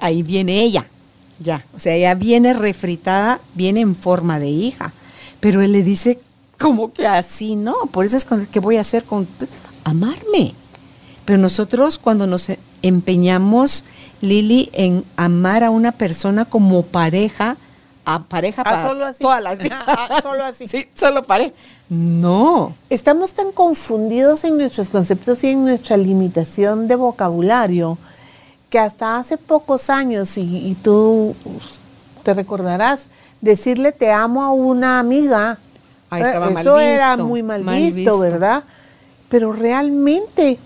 Ahí viene ella, ya. O sea, ella viene refritada, viene en forma de hija. Pero él le dice, como que así, no? Por eso es con, que voy a hacer con amarme. Pero nosotros cuando nos empeñamos, Lili, en amar a una persona como pareja, a pareja Ah, para solo así. todas las Ah, solo así. Sí, solo pareja. No. Estamos tan confundidos en nuestros conceptos y en nuestra limitación de vocabulario que hasta hace pocos años, y, y tú te recordarás, decirle te amo a una amiga, Ahí eh, mal eso era muy mal, mal visto, visto. ¿verdad? Pero realmente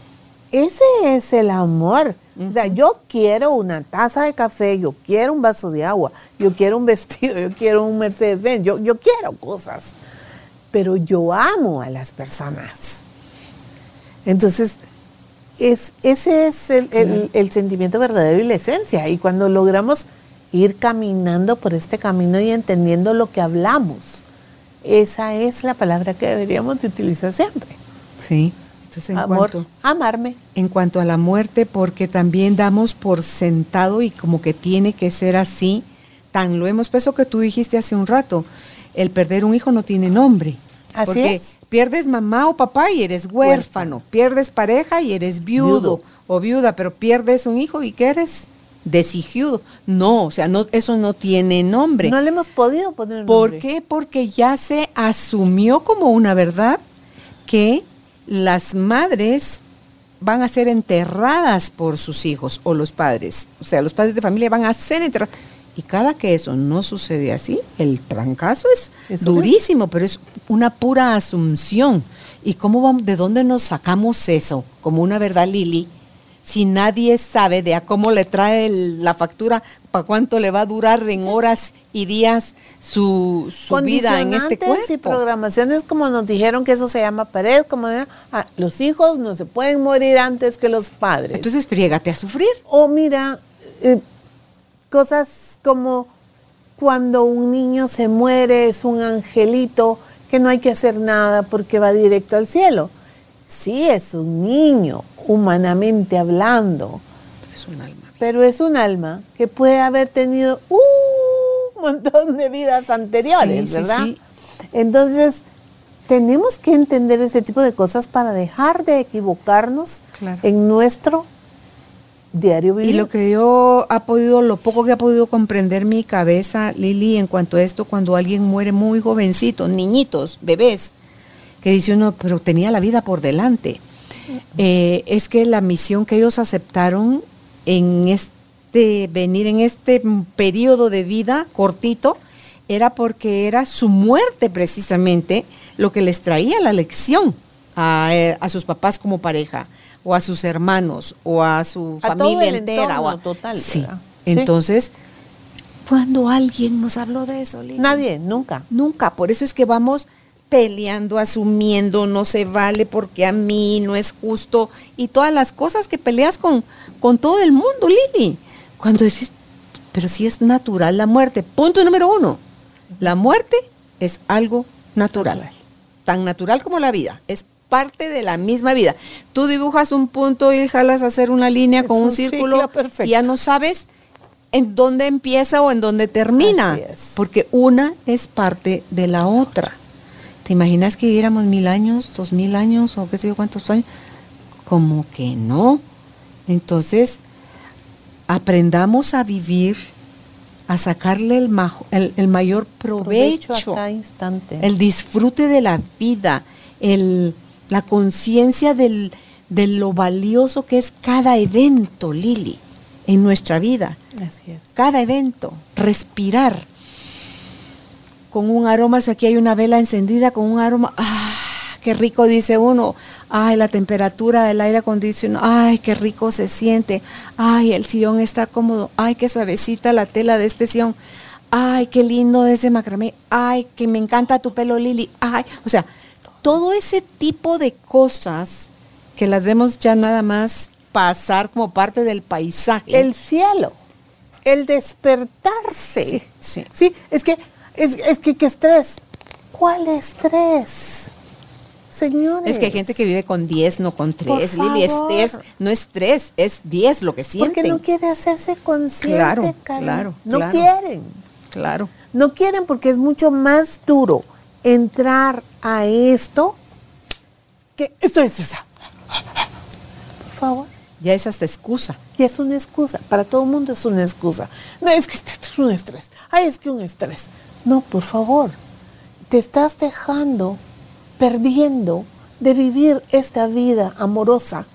ese es el amor. O sea, yo quiero una taza de café, yo quiero un vaso de agua, yo quiero un vestido, yo quiero un Mercedes-Benz, yo, yo quiero cosas, pero yo amo a las personas. Entonces, es, ese es el, el- el sentimiento verdadero y la esencia. Y cuando logramos ir caminando por este camino y entendiendo lo que hablamos, esa es la palabra que deberíamos de utilizar siempre. Sí. Entonces, en Amor, cuanto, amarme. en cuanto a la muerte, porque también damos por sentado y como que tiene que ser así, tan lo hemos puesto que tú dijiste hace un rato, el perder un hijo no tiene nombre. Así porque es. pierdes mamá o papá y eres huérfano, pierdes pareja y eres viudo, Viudo. o viuda, pero pierdes un hijo y ¿qué eres? Desigiudo. No, o sea, no, eso no tiene nombre. No le hemos podido poner ¿Por nombre. qué? Porque ya se asumió como una verdad que las madres van a ser enterradas por sus hijos o los padres. O sea, los padres de familia van a ser enterrados. Y cada que eso no sucede así, el trancazo es durísimo, pero es una pura asunción. ¿Y cómo vamos, de dónde nos sacamos eso como una verdad, Lili? Si nadie sabe de a cómo le trae el- la factura, para cuánto le va a durar en horas y días su, su vida en este Condicionantes y cuerpo. programaciones como nos dijeron que eso se llama pared, como ah, los hijos no se pueden morir antes que los padres. Entonces, friégate a sufrir. O mira, eh, cosas como cuando un niño se muere es un angelito que no hay que hacer nada porque va directo al cielo. Sí es un niño, humanamente hablando, Es un alma. pero es un alma que puede haber tenido un montón de vidas anteriores, Sí, sí, ¿verdad? sí. Entonces, tenemos que entender este tipo de cosas para dejar de equivocarnos Claro. en nuestro diario vivir. Y lo que yo ha podido, lo poco que ha podido comprender mi cabeza, Lili, en cuanto a esto, cuando alguien muere muy jovencito, niñitos, bebés, que dice uno, pero tenía la vida por delante. Eh, es que la misión que ellos aceptaron en este venir en este periodo de vida cortito era porque era su muerte precisamente lo que les traía la lección a, eh, a sus papás como pareja o a sus hermanos o a su A familia entera o a- entorno total, sí ¿verdad? entonces cuando alguien nos habló de eso Lili? Nadie, nunca. Nunca, por eso es que vamos peleando, asumiendo, no se vale porque a mí no es justo y todas las cosas que peleas con, con todo el mundo, Lili. Cuando dices, pero si es natural la muerte. Punto número uno, la muerte es algo natural, Natural. tan natural como la vida, es parte de la misma vida. Tú dibujas un punto y jalas a hacer una línea Es con un, un círculo y ya no sabes en dónde empieza o en dónde termina, porque una es parte de la otra. ¿Te imaginas que viviéramos mil años, dos mil años o qué sé yo cuántos años? Como que no. Entonces, aprendamos a vivir, a sacarle el, majo- el- el mayor provecho, a cada instante. el disfrute de la vida, el, la conciencia del- de lo valioso que es cada evento, Lili, en nuestra vida. Así es. cada evento, respirar. Con un aroma, si aquí hay una vela encendida con un aroma, ¡ah! qué rico dice uno, ay, la temperatura del aire acondicionado, ay, qué rico se siente, ay, el sillón está cómodo, ay, qué suavecita la tela de este sillón, ay, qué lindo ese macramé, ay, que me encanta tu pelo Lili, ay, o sea, todo ese tipo de cosas que las vemos ya nada más pasar como parte del paisaje. El cielo, el despertarse. Sí, sí. Sí, es que, es, es que, ¿qué estrés? ¿Cuál estrés? Señores. Es que hay gente que vive con 10, no con 3. Por Lili, no es 3, es 10 lo que sienten. Porque no quiere hacerse consciente, Claro, claro, No claro. quieren. Claro. No quieren porque es mucho más duro entrar a esto que esto es esa. Por favor. Ya es hasta excusa. Y es una excusa. Para todo el mundo es una excusa. No, es que esto es un estrés. Ay, es que un estrés. No, por favor. Te estás dejando, perdiendo de vivir esta vida amorosa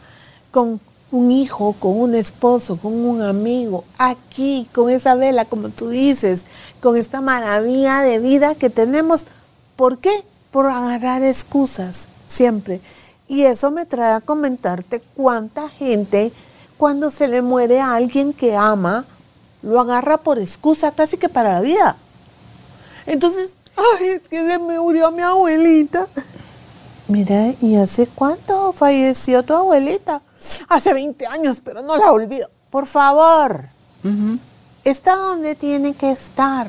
con un hijo, con un esposo, con un amigo, aquí, con esa vela, como tú dices, con esta maravilla de vida que tenemos. ¿Por qué? Por agarrar excusas, siempre. Y eso me trae a comentarte cuánta gente, cuando se le muere a alguien que ama, lo agarra por excusa casi que para la vida. Entonces, ay, es que se me murió mi abuelita. Mira, ¿y hace cuánto falleció tu abuelita? Hace 20 años, pero no la olvido. Por favor, está donde tiene que estar.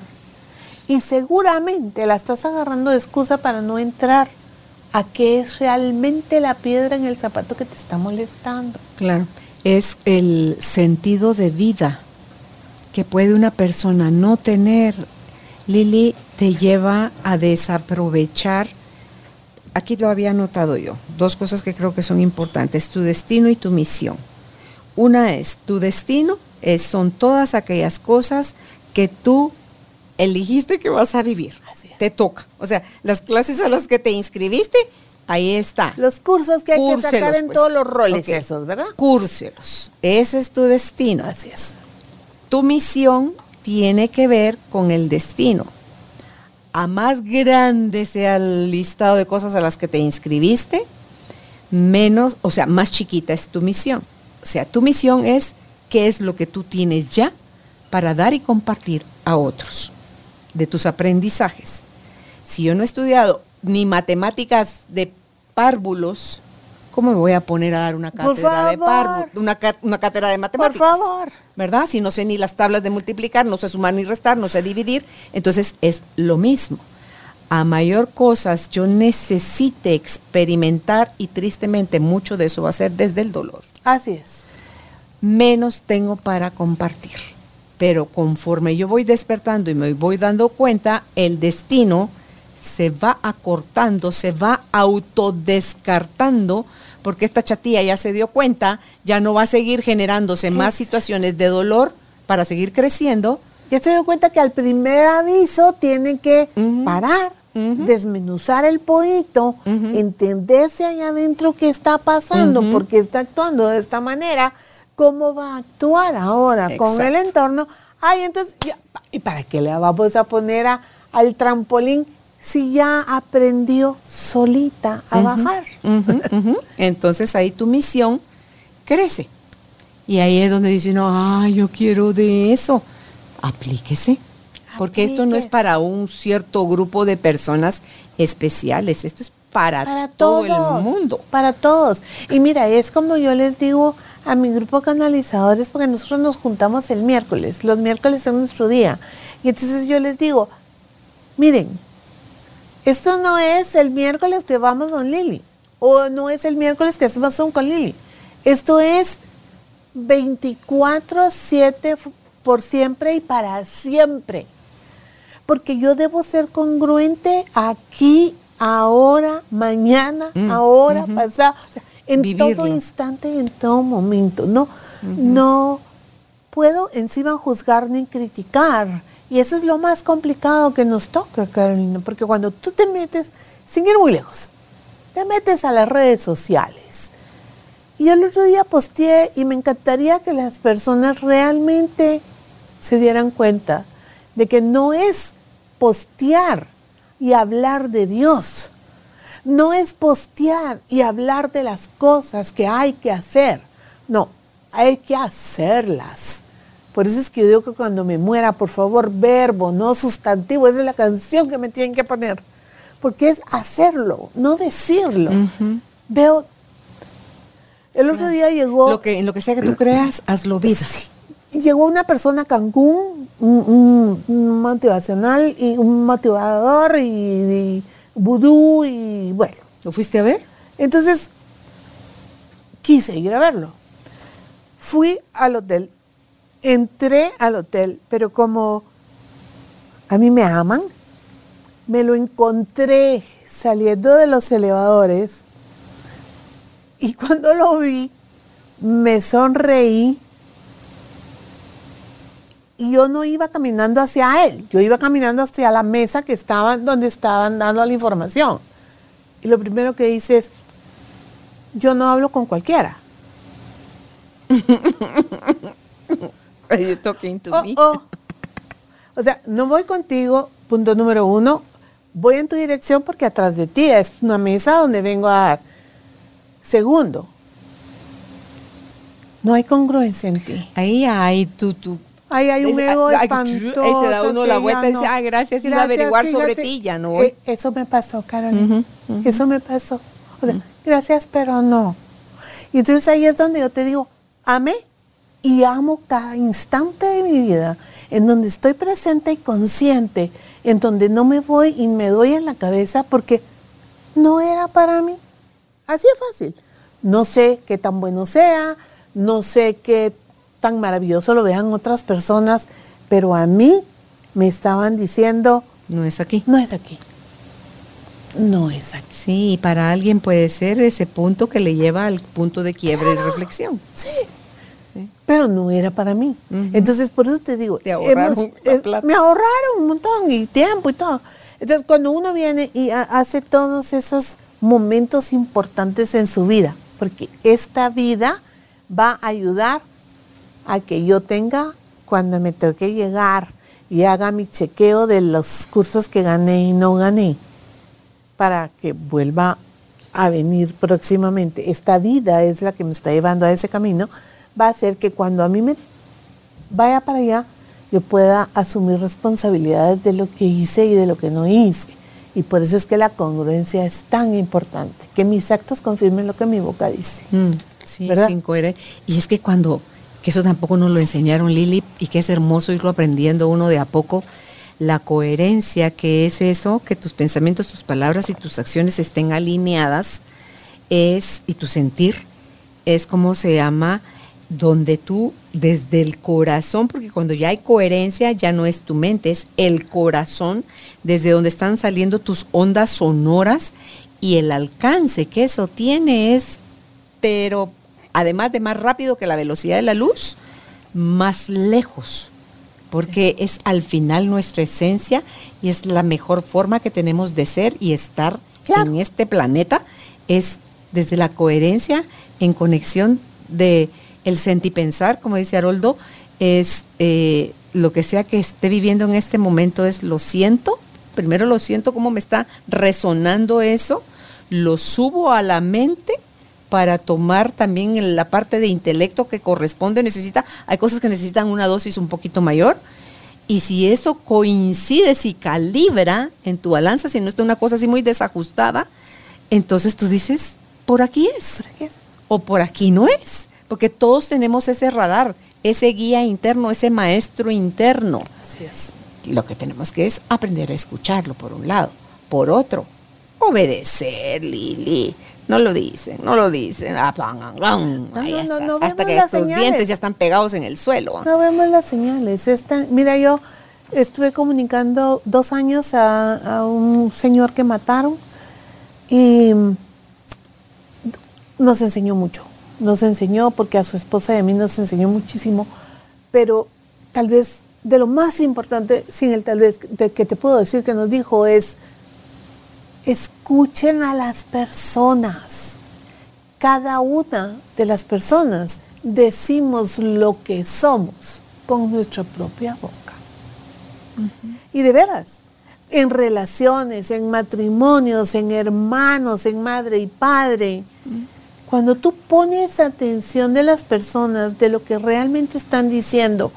Y seguramente la estás agarrando de excusa para no entrar a qué es realmente la piedra en el zapato que te está molestando. Claro. Es el sentido de vida que puede una persona no tener. Lili te lleva a desaprovechar. Aquí lo había notado yo. Dos cosas que creo que son importantes: tu destino y tu misión. Una es tu destino, es, son todas aquellas cosas que tú eligiste que vas a vivir. Así es. Te toca. O sea, las clases a las que te inscribiste, ahí está. Los cursos que hay que sacar en pues. todos los roles esos, ¿verdad? Cúrselos. Ese es tu destino. Así es. Tu misión tiene que ver con el destino. A más grande sea el listado de cosas a las que te inscribiste, menos, o sea, más chiquita es tu misión. O sea, tu misión es qué es lo que tú tienes ya para dar y compartir a otros de tus aprendizajes. Si yo no he estudiado ni matemáticas de párvulos, ¿cómo me voy a poner a dar una Por cátedra de párvulos? Una, cátedra de Por matemáticas. favor. ¿verdad? Si no sé ni las tablas de multiplicar, no sé sumar ni restar, no sé dividir, entonces es lo mismo. A mayor cosas yo necesite experimentar y tristemente mucho de eso va a ser desde el dolor. Así es. Menos tengo para compartir. Pero conforme yo voy despertando y me voy dando cuenta, el destino se va acortando, se va autodescartando, porque esta chatilla ya se dio cuenta, ya no va a seguir generándose más situaciones de dolor para seguir creciendo. Ya se dio cuenta que al primer aviso tiene que parar, desmenuzar el poquito, Ujú. entenderse allá adentro qué está pasando, porque está actuando de esta manera, cómo va a actuar ahora con el entorno. Ay, entonces, ¿y para qué le vamos a poner a- al trampolín si ya aprendió solita a bajar? Entonces ahí tu misión crece. Y ahí es donde dice uno, ay, yo quiero de eso. Aplíquese. Porque esto no es para un cierto grupo de personas especiales, esto es para, para todo todos, el mundo. Para todos. Y mira, es como yo les digo a mi grupo canalizadores, porque nosotros nos juntamos el miércoles, los miércoles son nuestro día. Y entonces yo les digo, miren, esto no es el miércoles que vamos con Lili, o no es el miércoles que hacemos Zoom con Lili. Esto es 24-7 por siempre y para siempre porque yo debo ser congruente aquí, ahora, mañana, Mm, ahora, pasado, o sea, en Vivirlo. todo instante, en todo momento. No, no puedo encima juzgar ni criticar. Y eso es lo más complicado que nos toca, Carolina, porque cuando tú te metes, sin ir muy lejos, te metes a las redes sociales. Y yo el otro día posteé y me encantaría que las personas realmente se dieran cuenta de que no es postear y hablar de Dios. No es postear y hablar de las cosas que hay que hacer. No, hay que hacerlas. Por eso es que yo digo que cuando me muera, por favor, verbo, no sustantivo. Esa es la canción que me tienen que poner. Porque es hacerlo, no decirlo. Veo. El otro día llegó. Lo que, en lo que sea que tú creas, hazlo vida. Sí. Llegó una persona a Cancún, un, un- un motivacional y un motivador y, y vudú y bueno, ¿Lo fuiste a ver? Entonces, quise ir a verlo. Fui al hotel, entré al hotel, pero como a mí me aman, me lo encontré saliendo de los elevadores y cuando lo vi, me sonreí y yo no iba caminando hacia él, yo iba caminando hacia la mesa que estaban donde estaban dando la información. Y lo primero que dice es, yo no hablo con cualquiera. Are you talking to Oh, me? oh. O sea, no voy contigo, punto número uno, voy en tu dirección porque atrás de ti es una mesa donde vengo a dar. Segundo, no hay congruencia en ti. Ahí hay tu, tu. Ahí hay un ego ay, ay, espantoso. ahí se da uno la vuelta y dice, "Ah, gracias, iba a averiguar sobre fíjate". ti, ya no voy. Eh, eso me pasó, Carolina. Eso me pasó. O sea, Gracias, pero no. Y entonces ahí es donde yo te digo, amé y amo cada instante de mi vida, en donde estoy presente y consciente, en donde no me voy y me doy en la cabeza porque no era para mí. Así es fácil. No sé qué tan bueno sea, no sé qué tan maravilloso lo vean otras personas, pero a mí me estaban diciendo, No es aquí. no es aquí. No es aquí. Sí, para alguien puede ser ese punto que le lleva al punto de quiebre y reflexión. Sí. Sí. Pero no era para mí. Entonces, por eso te digo, Te ahorraron es- me ahorraron un montón y tiempo y todo. Entonces, cuando uno viene y ha- hace todos esos momentos importantes en su vida, porque esta vida va a ayudar a que yo tenga, cuando me toque llegar y haga mi chequeo de los cursos que gané y no gané, para que vuelva a venir próximamente. Esta vida es la que me está llevando a ese camino, va a hacer que cuando a mí me vaya para allá, yo pueda asumir responsabilidades de lo que hice y de lo que no hice. Y por eso es que la congruencia es tan importante, que mis actos confirmen lo que mi boca dice. Mm, sí, ¿Verdad? sin Y es que cuando, eso tampoco nos lo enseñaron Lili, y que es hermoso irlo aprendiendo uno de a poco, la coherencia, que es eso, que tus pensamientos, tus palabras y tus acciones estén alineadas, es, y tu sentir, es como se llama, donde tú desde el corazón, porque cuando ya hay coherencia ya no es tu mente, es el corazón, desde donde están saliendo tus ondas sonoras y el alcance que eso tiene es, pero además de más rápido que la velocidad de la luz, más lejos, porque es al final nuestra esencia y es la mejor forma que tenemos de ser y estar Claro. en este planeta, es desde la coherencia en conexión de el sentipensar, como dice Haroldo, es eh, lo que sea que esté viviendo en este momento es lo siento, primero lo siento cómo me está resonando eso, lo subo a la mente para tomar también la parte de intelecto que corresponde, necesita, hay cosas que necesitan una dosis un poquito mayor, y si eso coincide, si calibra en tu balanza, si no está una cosa así muy desajustada, entonces tú dices, por aquí es ¿Para qué es? o por aquí no es, porque todos tenemos ese radar, ese guía interno, ese maestro interno. Así es. Lo que tenemos que es aprender a escucharlo por un lado, por otro, obedecer, Lili. No lo dicen, no lo dicen. Ah, pan, pan. Ahí no, no, está. no Hasta vemos que señales. dientes ya están pegados en el suelo. No vemos las señales. Esta- mira, yo estuve comunicando dos años a, a un señor que mataron y nos enseñó mucho. Nos enseñó porque a su esposa y a mí nos enseñó muchísimo, pero tal vez de lo más importante, sin el tal vez de que te puedo decir que nos dijo es, escuchen a las personas. Cada una de las personas decimos lo que somos con nuestra propia boca. Y de veras, en relaciones, en matrimonios, en hermanos, en madre y padre, cuando tú pones atención de las personas, de lo que realmente están diciendo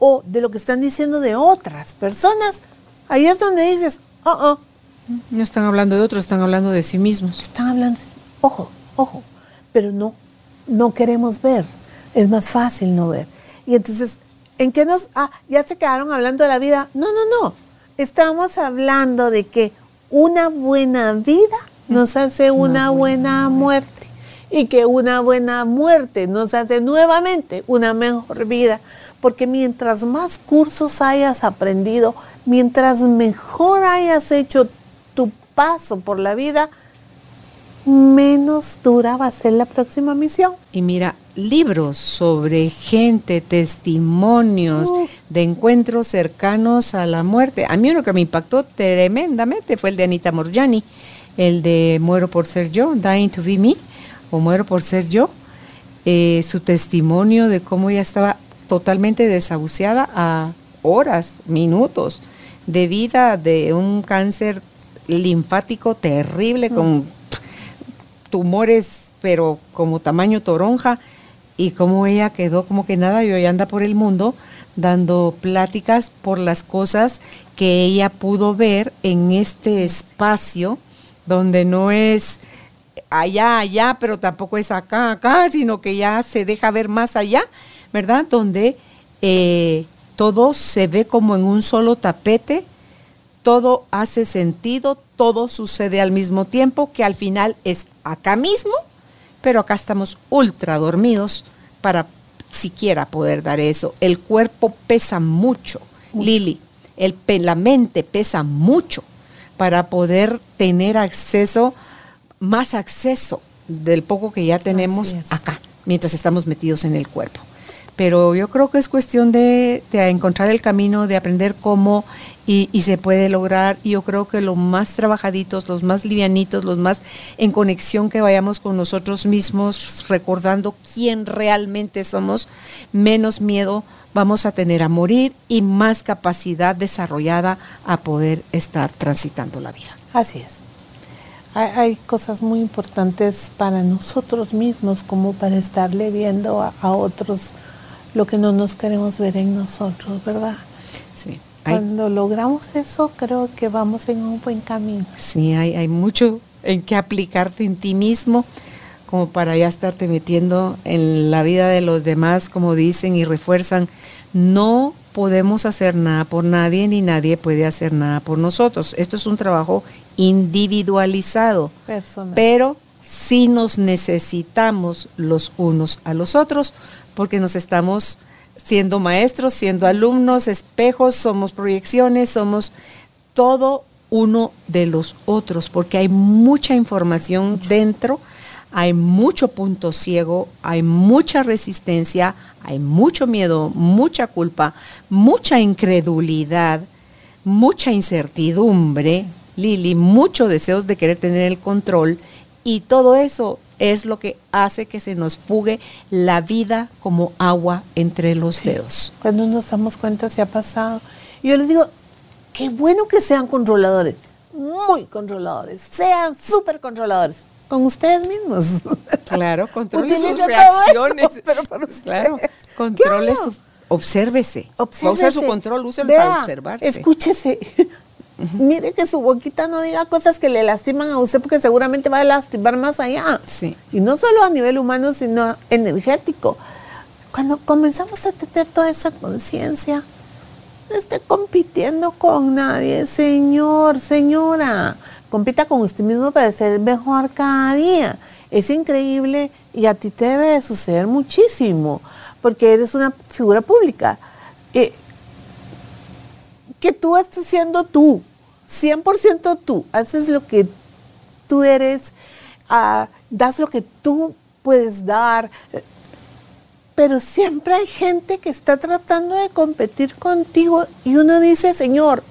o de lo que están diciendo de otras personas, ahí es donde dices, oh, oh, No están hablando de otros, están hablando de sí mismos. están hablando, ojo, ojo, pero no, no queremos ver, es más fácil no ver. Y entonces, ¿en qué nos, ah, ya se quedaron hablando de la vida? No, no, no, estamos hablando de que una buena vida nos hace una, buena, muerte. Y que una buena muerte nos hace nuevamente una mejor vida. Porque mientras más cursos hayas aprendido, mientras mejor hayas hecho paso por la vida, menos dura va a ser la próxima misión. Y mira, libros sobre gente, testimonios de encuentros cercanos a la muerte. A mí uno que me impactó tremendamente fue el de Anita Morjani, el de Muero por ser yo, Dying to be me, o Muero por ser yo. Eh, su testimonio de cómo ella estaba totalmente desahuciada a horas, minutos de vida de un cáncer linfático terrible con tumores, pero como tamaño toronja, y cómo ella quedó como que nada y hoy anda por el mundo dando pláticas por las cosas que ella pudo ver en este espacio donde no es allá, allá, pero tampoco es acá, acá, sino que ya se deja ver más allá, ¿verdad? Donde eh, todo se ve como en un solo tapete todo hace sentido, todo sucede al mismo tiempo, que al final es acá mismo, pero acá estamos ultra dormidos para siquiera poder dar eso. El cuerpo pesa mucho, Lili, el, la mente pesa mucho para poder tener acceso, más acceso del poco que ya tenemos acá, mientras estamos metidos en el cuerpo pero yo creo que es cuestión de, encontrar el camino, de aprender cómo y, se puede lograr. Y yo creo que los más trabajaditos, los más livianitos, los más en conexión que vayamos con nosotros mismos, recordando quién realmente somos, menos miedo vamos a tener a morir y más capacidad desarrollada a poder estar transitando la vida. Así es. Hay, cosas muy importantes para nosotros mismos como para estarle viendo a otros lo que no nos queremos ver en nosotros, ¿verdad? Sí. Cuando logramos eso, creo que vamos en un buen camino. Sí, hay, hay mucho en que aplicarte en ti mismo como para ya estarte metiendo en la vida de los demás, como dicen y refuerzan. No podemos hacer nada por nadie ni nadie puede hacer nada por nosotros. Esto es un trabajo individualizado, Personal. pero sí nos necesitamos los unos a los otros porque nos estamos siendo maestros, siendo alumnos, espejos, somos proyecciones, somos todo uno de los otros, porque hay mucha información dentro, hay mucho punto ciego, hay mucha resistencia, hay mucho miedo, mucha culpa, mucha incredulidad, mucha incertidumbre, Lili, muchos deseos de querer tener el control y todo eso es lo que hace que se nos fugue la vida como agua entre los dedos. Cuando nos damos cuenta se ha pasado. Yo les digo, qué bueno que sean controladores, muy controladores, sean súper controladores con ustedes mismos. Claro, controlen sus reacciones. pero claro, controle su, obsérvese. obsérvese. su control, úselo para observarse. Escúchese. Mire que su boquita no diga cosas que le lastiman a usted porque seguramente va a lastimar más allá. Sí. Y no solo a nivel humano, sino energético. Cuando comenzamos a tener toda esa conciencia, no esté compitiendo con nadie, señor, señora. Compita con usted mismo para ser mejor cada día. Es increíble y a ti te debe de suceder muchísimo porque eres una figura pública. Eh, que tú estés siendo tú, 100% tú, haces lo que tú eres, ah, das lo que tú puedes dar, pero siempre hay gente que está tratando de competir contigo y uno dice, señor,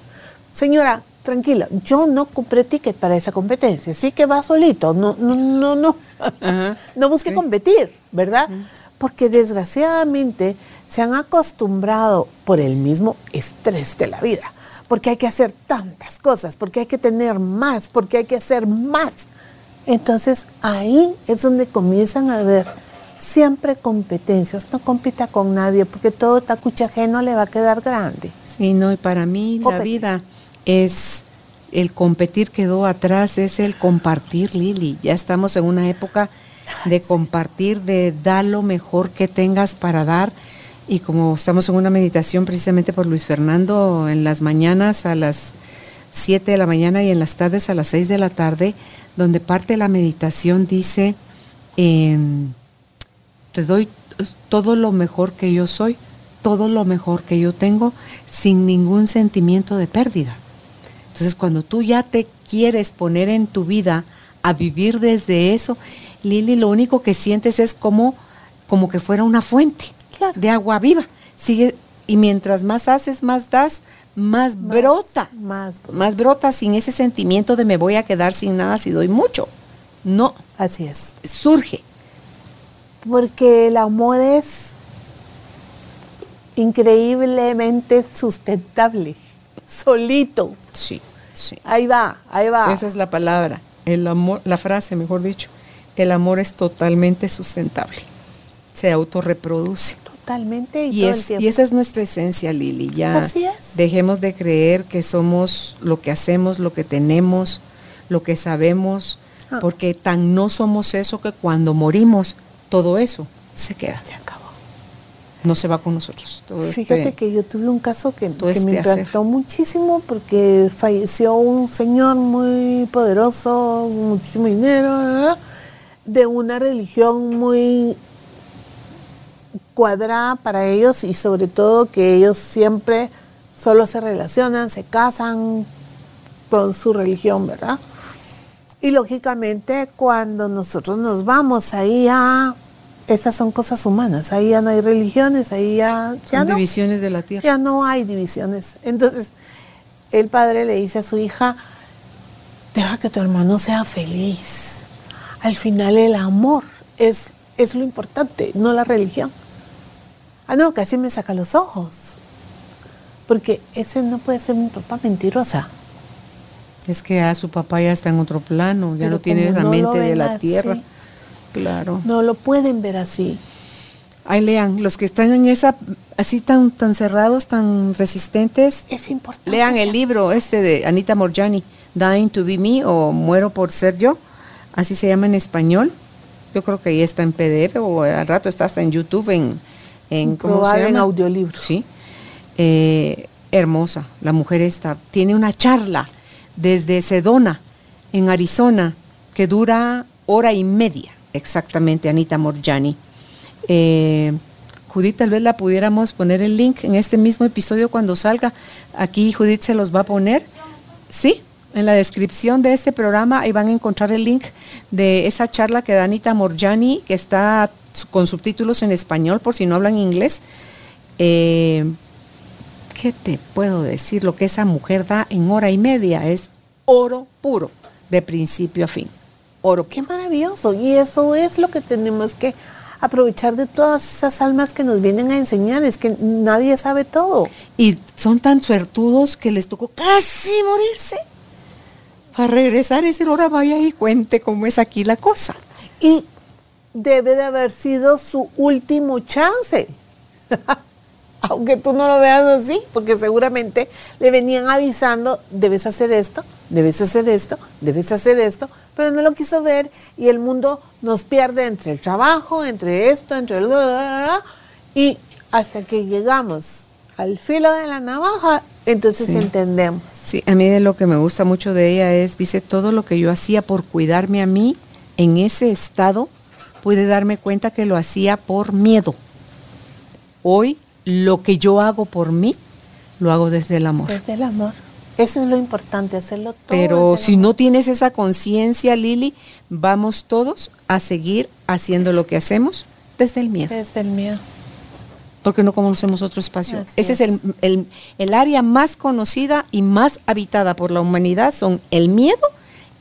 señora, tranquila, yo no compré ticket para esa competencia, así que va solito, no, no, no, no, no busque competir, ¿verdad? Porque desgraciadamente se han acostumbrado por el mismo estrés de la vida, porque hay que hacer tantas cosas, porque hay que tener más, porque hay que hacer más. Entonces ahí es donde comienzan a ver siempre competencias. No compita con nadie porque todo tacucha ajeno le va a quedar grande. Sí, no, y para mí la vida es el competir quedó atrás, es el compartir, Lili. Ya estamos en una época de compartir, de dar lo mejor que tengas para dar y como estamos en una meditación precisamente por Luis Fernando en las mañanas a las 7 de la mañana y en las tardes a las 6 de la tarde, donde parte de la meditación dice, em, te doy todo lo mejor que yo soy, todo lo mejor que yo tengo, sin ningún sentimiento de pérdida. Entonces, cuando tú ya te quieres poner en tu vida a vivir desde eso, Lili, lo único que sientes es como, como que fuera una fuente de agua viva. Sigue, y mientras más haces, más das, más, brota. Más, más brota sin ese sentimiento de me voy a quedar sin nada si doy mucho. No. Así es. Surge. Porque el amor es increíblemente sustentable, solito. Sí, sí. Ahí va, ahí va. Esa es la palabra, el amor, la frase, mejor dicho. El amor es totalmente sustentable. Se autorreproduce. Totalmente y, y esa es nuestra esencia, Lili. Ya Así es. dejemos de creer que somos lo que hacemos, lo que tenemos, lo que sabemos, ah. porque tan no somos eso que cuando morimos, todo eso se queda. Se acabó. No se va con nosotros. Fíjate este que yo tuve un caso que, que me este impactó muchísimo porque falleció un señor muy poderoso, muchísimo dinero, de una religión muy cuadrada para ellos y sobre todo que ellos siempre solo se relacionan, se casan con su religión, ¿verdad? Y lógicamente cuando nosotros nos vamos ahí a... Esas son cosas humanas, ahí ya no hay religiones, ahí ya... ya no, divisiones de la tierra. Ya no hay divisiones. Entonces, el padre le dice a su hija, deja que tu hermano sea feliz. Al final el amor es, es lo importante, no la religión. Ah, no, casi me saca los ojos. Porque ese no puede ser mi papá mentirosa. Es que a su papá ya está en otro plano, ya no tiene la mente de la tierra. Claro. No lo pueden ver así. Ahí lean, los que están en esa, así tan, tan cerrados, tan resistentes. Es importante. Lean el libro este de Anita Morjani, Dying to Be Me o Muero por Ser Yo, así se llama en español. Yo creo que ahí está en PDF o al rato está hasta en YouTube en, en, ¿cómo se llama? en audiolibro. Sí. Eh, hermosa, la mujer esta. Tiene una charla desde Sedona, en Arizona, que dura hora y media, exactamente, Anita Morjani. Eh, Judith, tal vez la pudiéramos poner el link en este mismo episodio cuando salga. Aquí Judith se los va a poner. Sí, en la descripción de este programa ahí van a encontrar el link de esa charla que da Anita Morjani, que está con subtítulos en español por si no hablan inglés. Eh, ¿Qué te puedo decir? Lo que esa mujer da en hora y media es oro puro, de principio a fin. Oro. Qué maravilloso. Y eso es lo que tenemos que aprovechar de todas esas almas que nos vienen a enseñar. Es que nadie sabe todo. Y son tan suertudos que les tocó casi morirse para regresar decir, ahora vaya y cuente cómo es aquí la cosa. Y debe de haber sido su último chance. Aunque tú no lo veas así, porque seguramente le venían avisando, debes hacer esto, debes hacer esto, debes hacer esto, pero no lo quiso ver y el mundo nos pierde entre el trabajo, entre esto, entre el... Y hasta que llegamos al filo de la navaja, entonces entendemos. Sí, a mí de lo que me gusta mucho de ella es, dice, todo lo que yo hacía por cuidarme a mí en ese estado, pude darme cuenta que lo hacía por miedo. Hoy lo que yo hago por mí, lo hago desde el amor. Desde el amor. Eso es lo importante, hacerlo todo. Pero si no tienes esa conciencia, Lili, vamos todos a seguir haciendo lo que hacemos desde el miedo. Desde el miedo. Porque no conocemos otro espacio. Ese es, el, el área más conocida y más habitada por la humanidad, son el miedo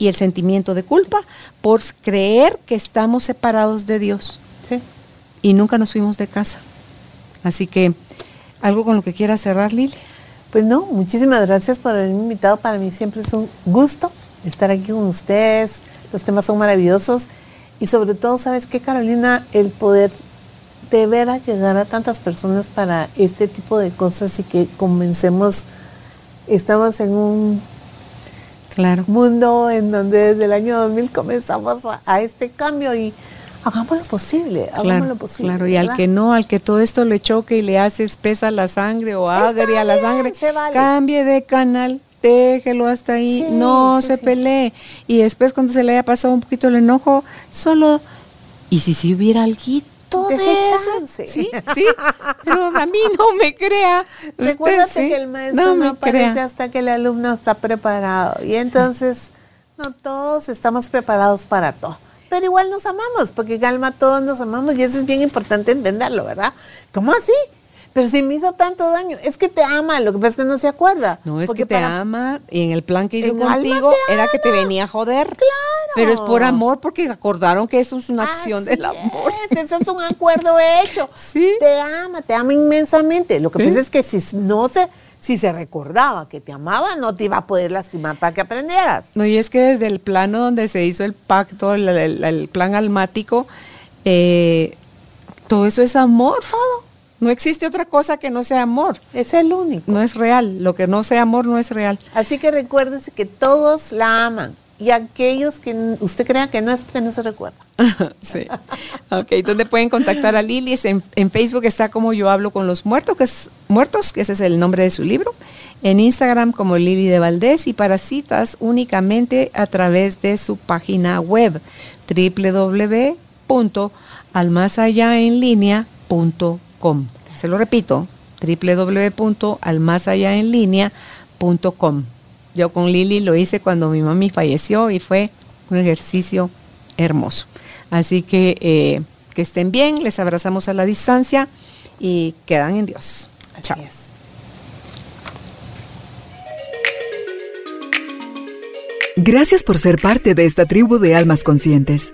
y el sentimiento de culpa por creer que estamos separados de Dios. Sí. Y nunca nos fuimos de casa. Así que, ¿algo con lo que quiera cerrar, Lili? Pues no, muchísimas gracias por haberme invitado. Para mí siempre es un gusto estar aquí con ustedes. Los temas son maravillosos. Y sobre todo, ¿sabes qué, Carolina? El poder de ver a llegar a tantas personas para este tipo de cosas y que comencemos, estamos en un claro. mundo en donde desde el año 2000 comenzamos a, este cambio y hagamos lo posible, hagamos lo posible. Claro, y al que no, al que todo esto le choque y le hace espesa la sangre o agria la sangre, cambie de canal, déjelo hasta ahí, Sí, no sí, se sí. pelee. Y después cuando se le haya pasado un poquito el enojo, solo, ¿y si si hubiera alguito eso? Sí, sí, pero a mí no me crea. Recuérdate sí, que el maestro no, me aparece crea. hasta que el alumno está preparado. Y entonces, no todos estamos preparados para todo. Pero igual nos amamos, porque Galma todos nos amamos y eso es bien importante entenderlo, ¿verdad? ¿Cómo así? Pero si me hizo tanto daño, es que te ama, lo que pasa es que no se acuerda. No, es Porque que te para- ama y en el plan que hizo En contigo era que te venía a joder. Claro. Pero es por amor porque acordaron que eso es una acción del amor. es, eso es un acuerdo hecho. Sí. Te ama, te ama inmensamente. Lo que pasa es que si no se, si se recordaba que te amaba, no te iba a poder lastimar para que aprendieras. No, y es que desde el plano donde se hizo el pacto, el, el- el plan almático, eh, todo eso es amor. Todo. No existe otra cosa que no sea amor. Es el único. No es real. Lo que no sea amor no es real. Así que recuérdese que todos la aman. Y aquellos que usted crea que no es porque no se recuerda. sí. Ok, ¿dónde pueden contactar a Lili? En Facebook está como Yo Hablo con los Muertos, que es Muertos, que ese es el nombre de su libro. En Instagram como Lili de Valdés y para citas únicamente a través de su página web www.almasayaenlinea.com. Se lo repito, www.almasayaenlinea.com. Yo con Lili lo hice cuando mi mami falleció y fue un ejercicio hermoso. Así que eh, que estén bien, les abrazamos a la distancia y quedan en Dios. Así Chao. es. Gracias por ser parte de esta tribu de almas conscientes.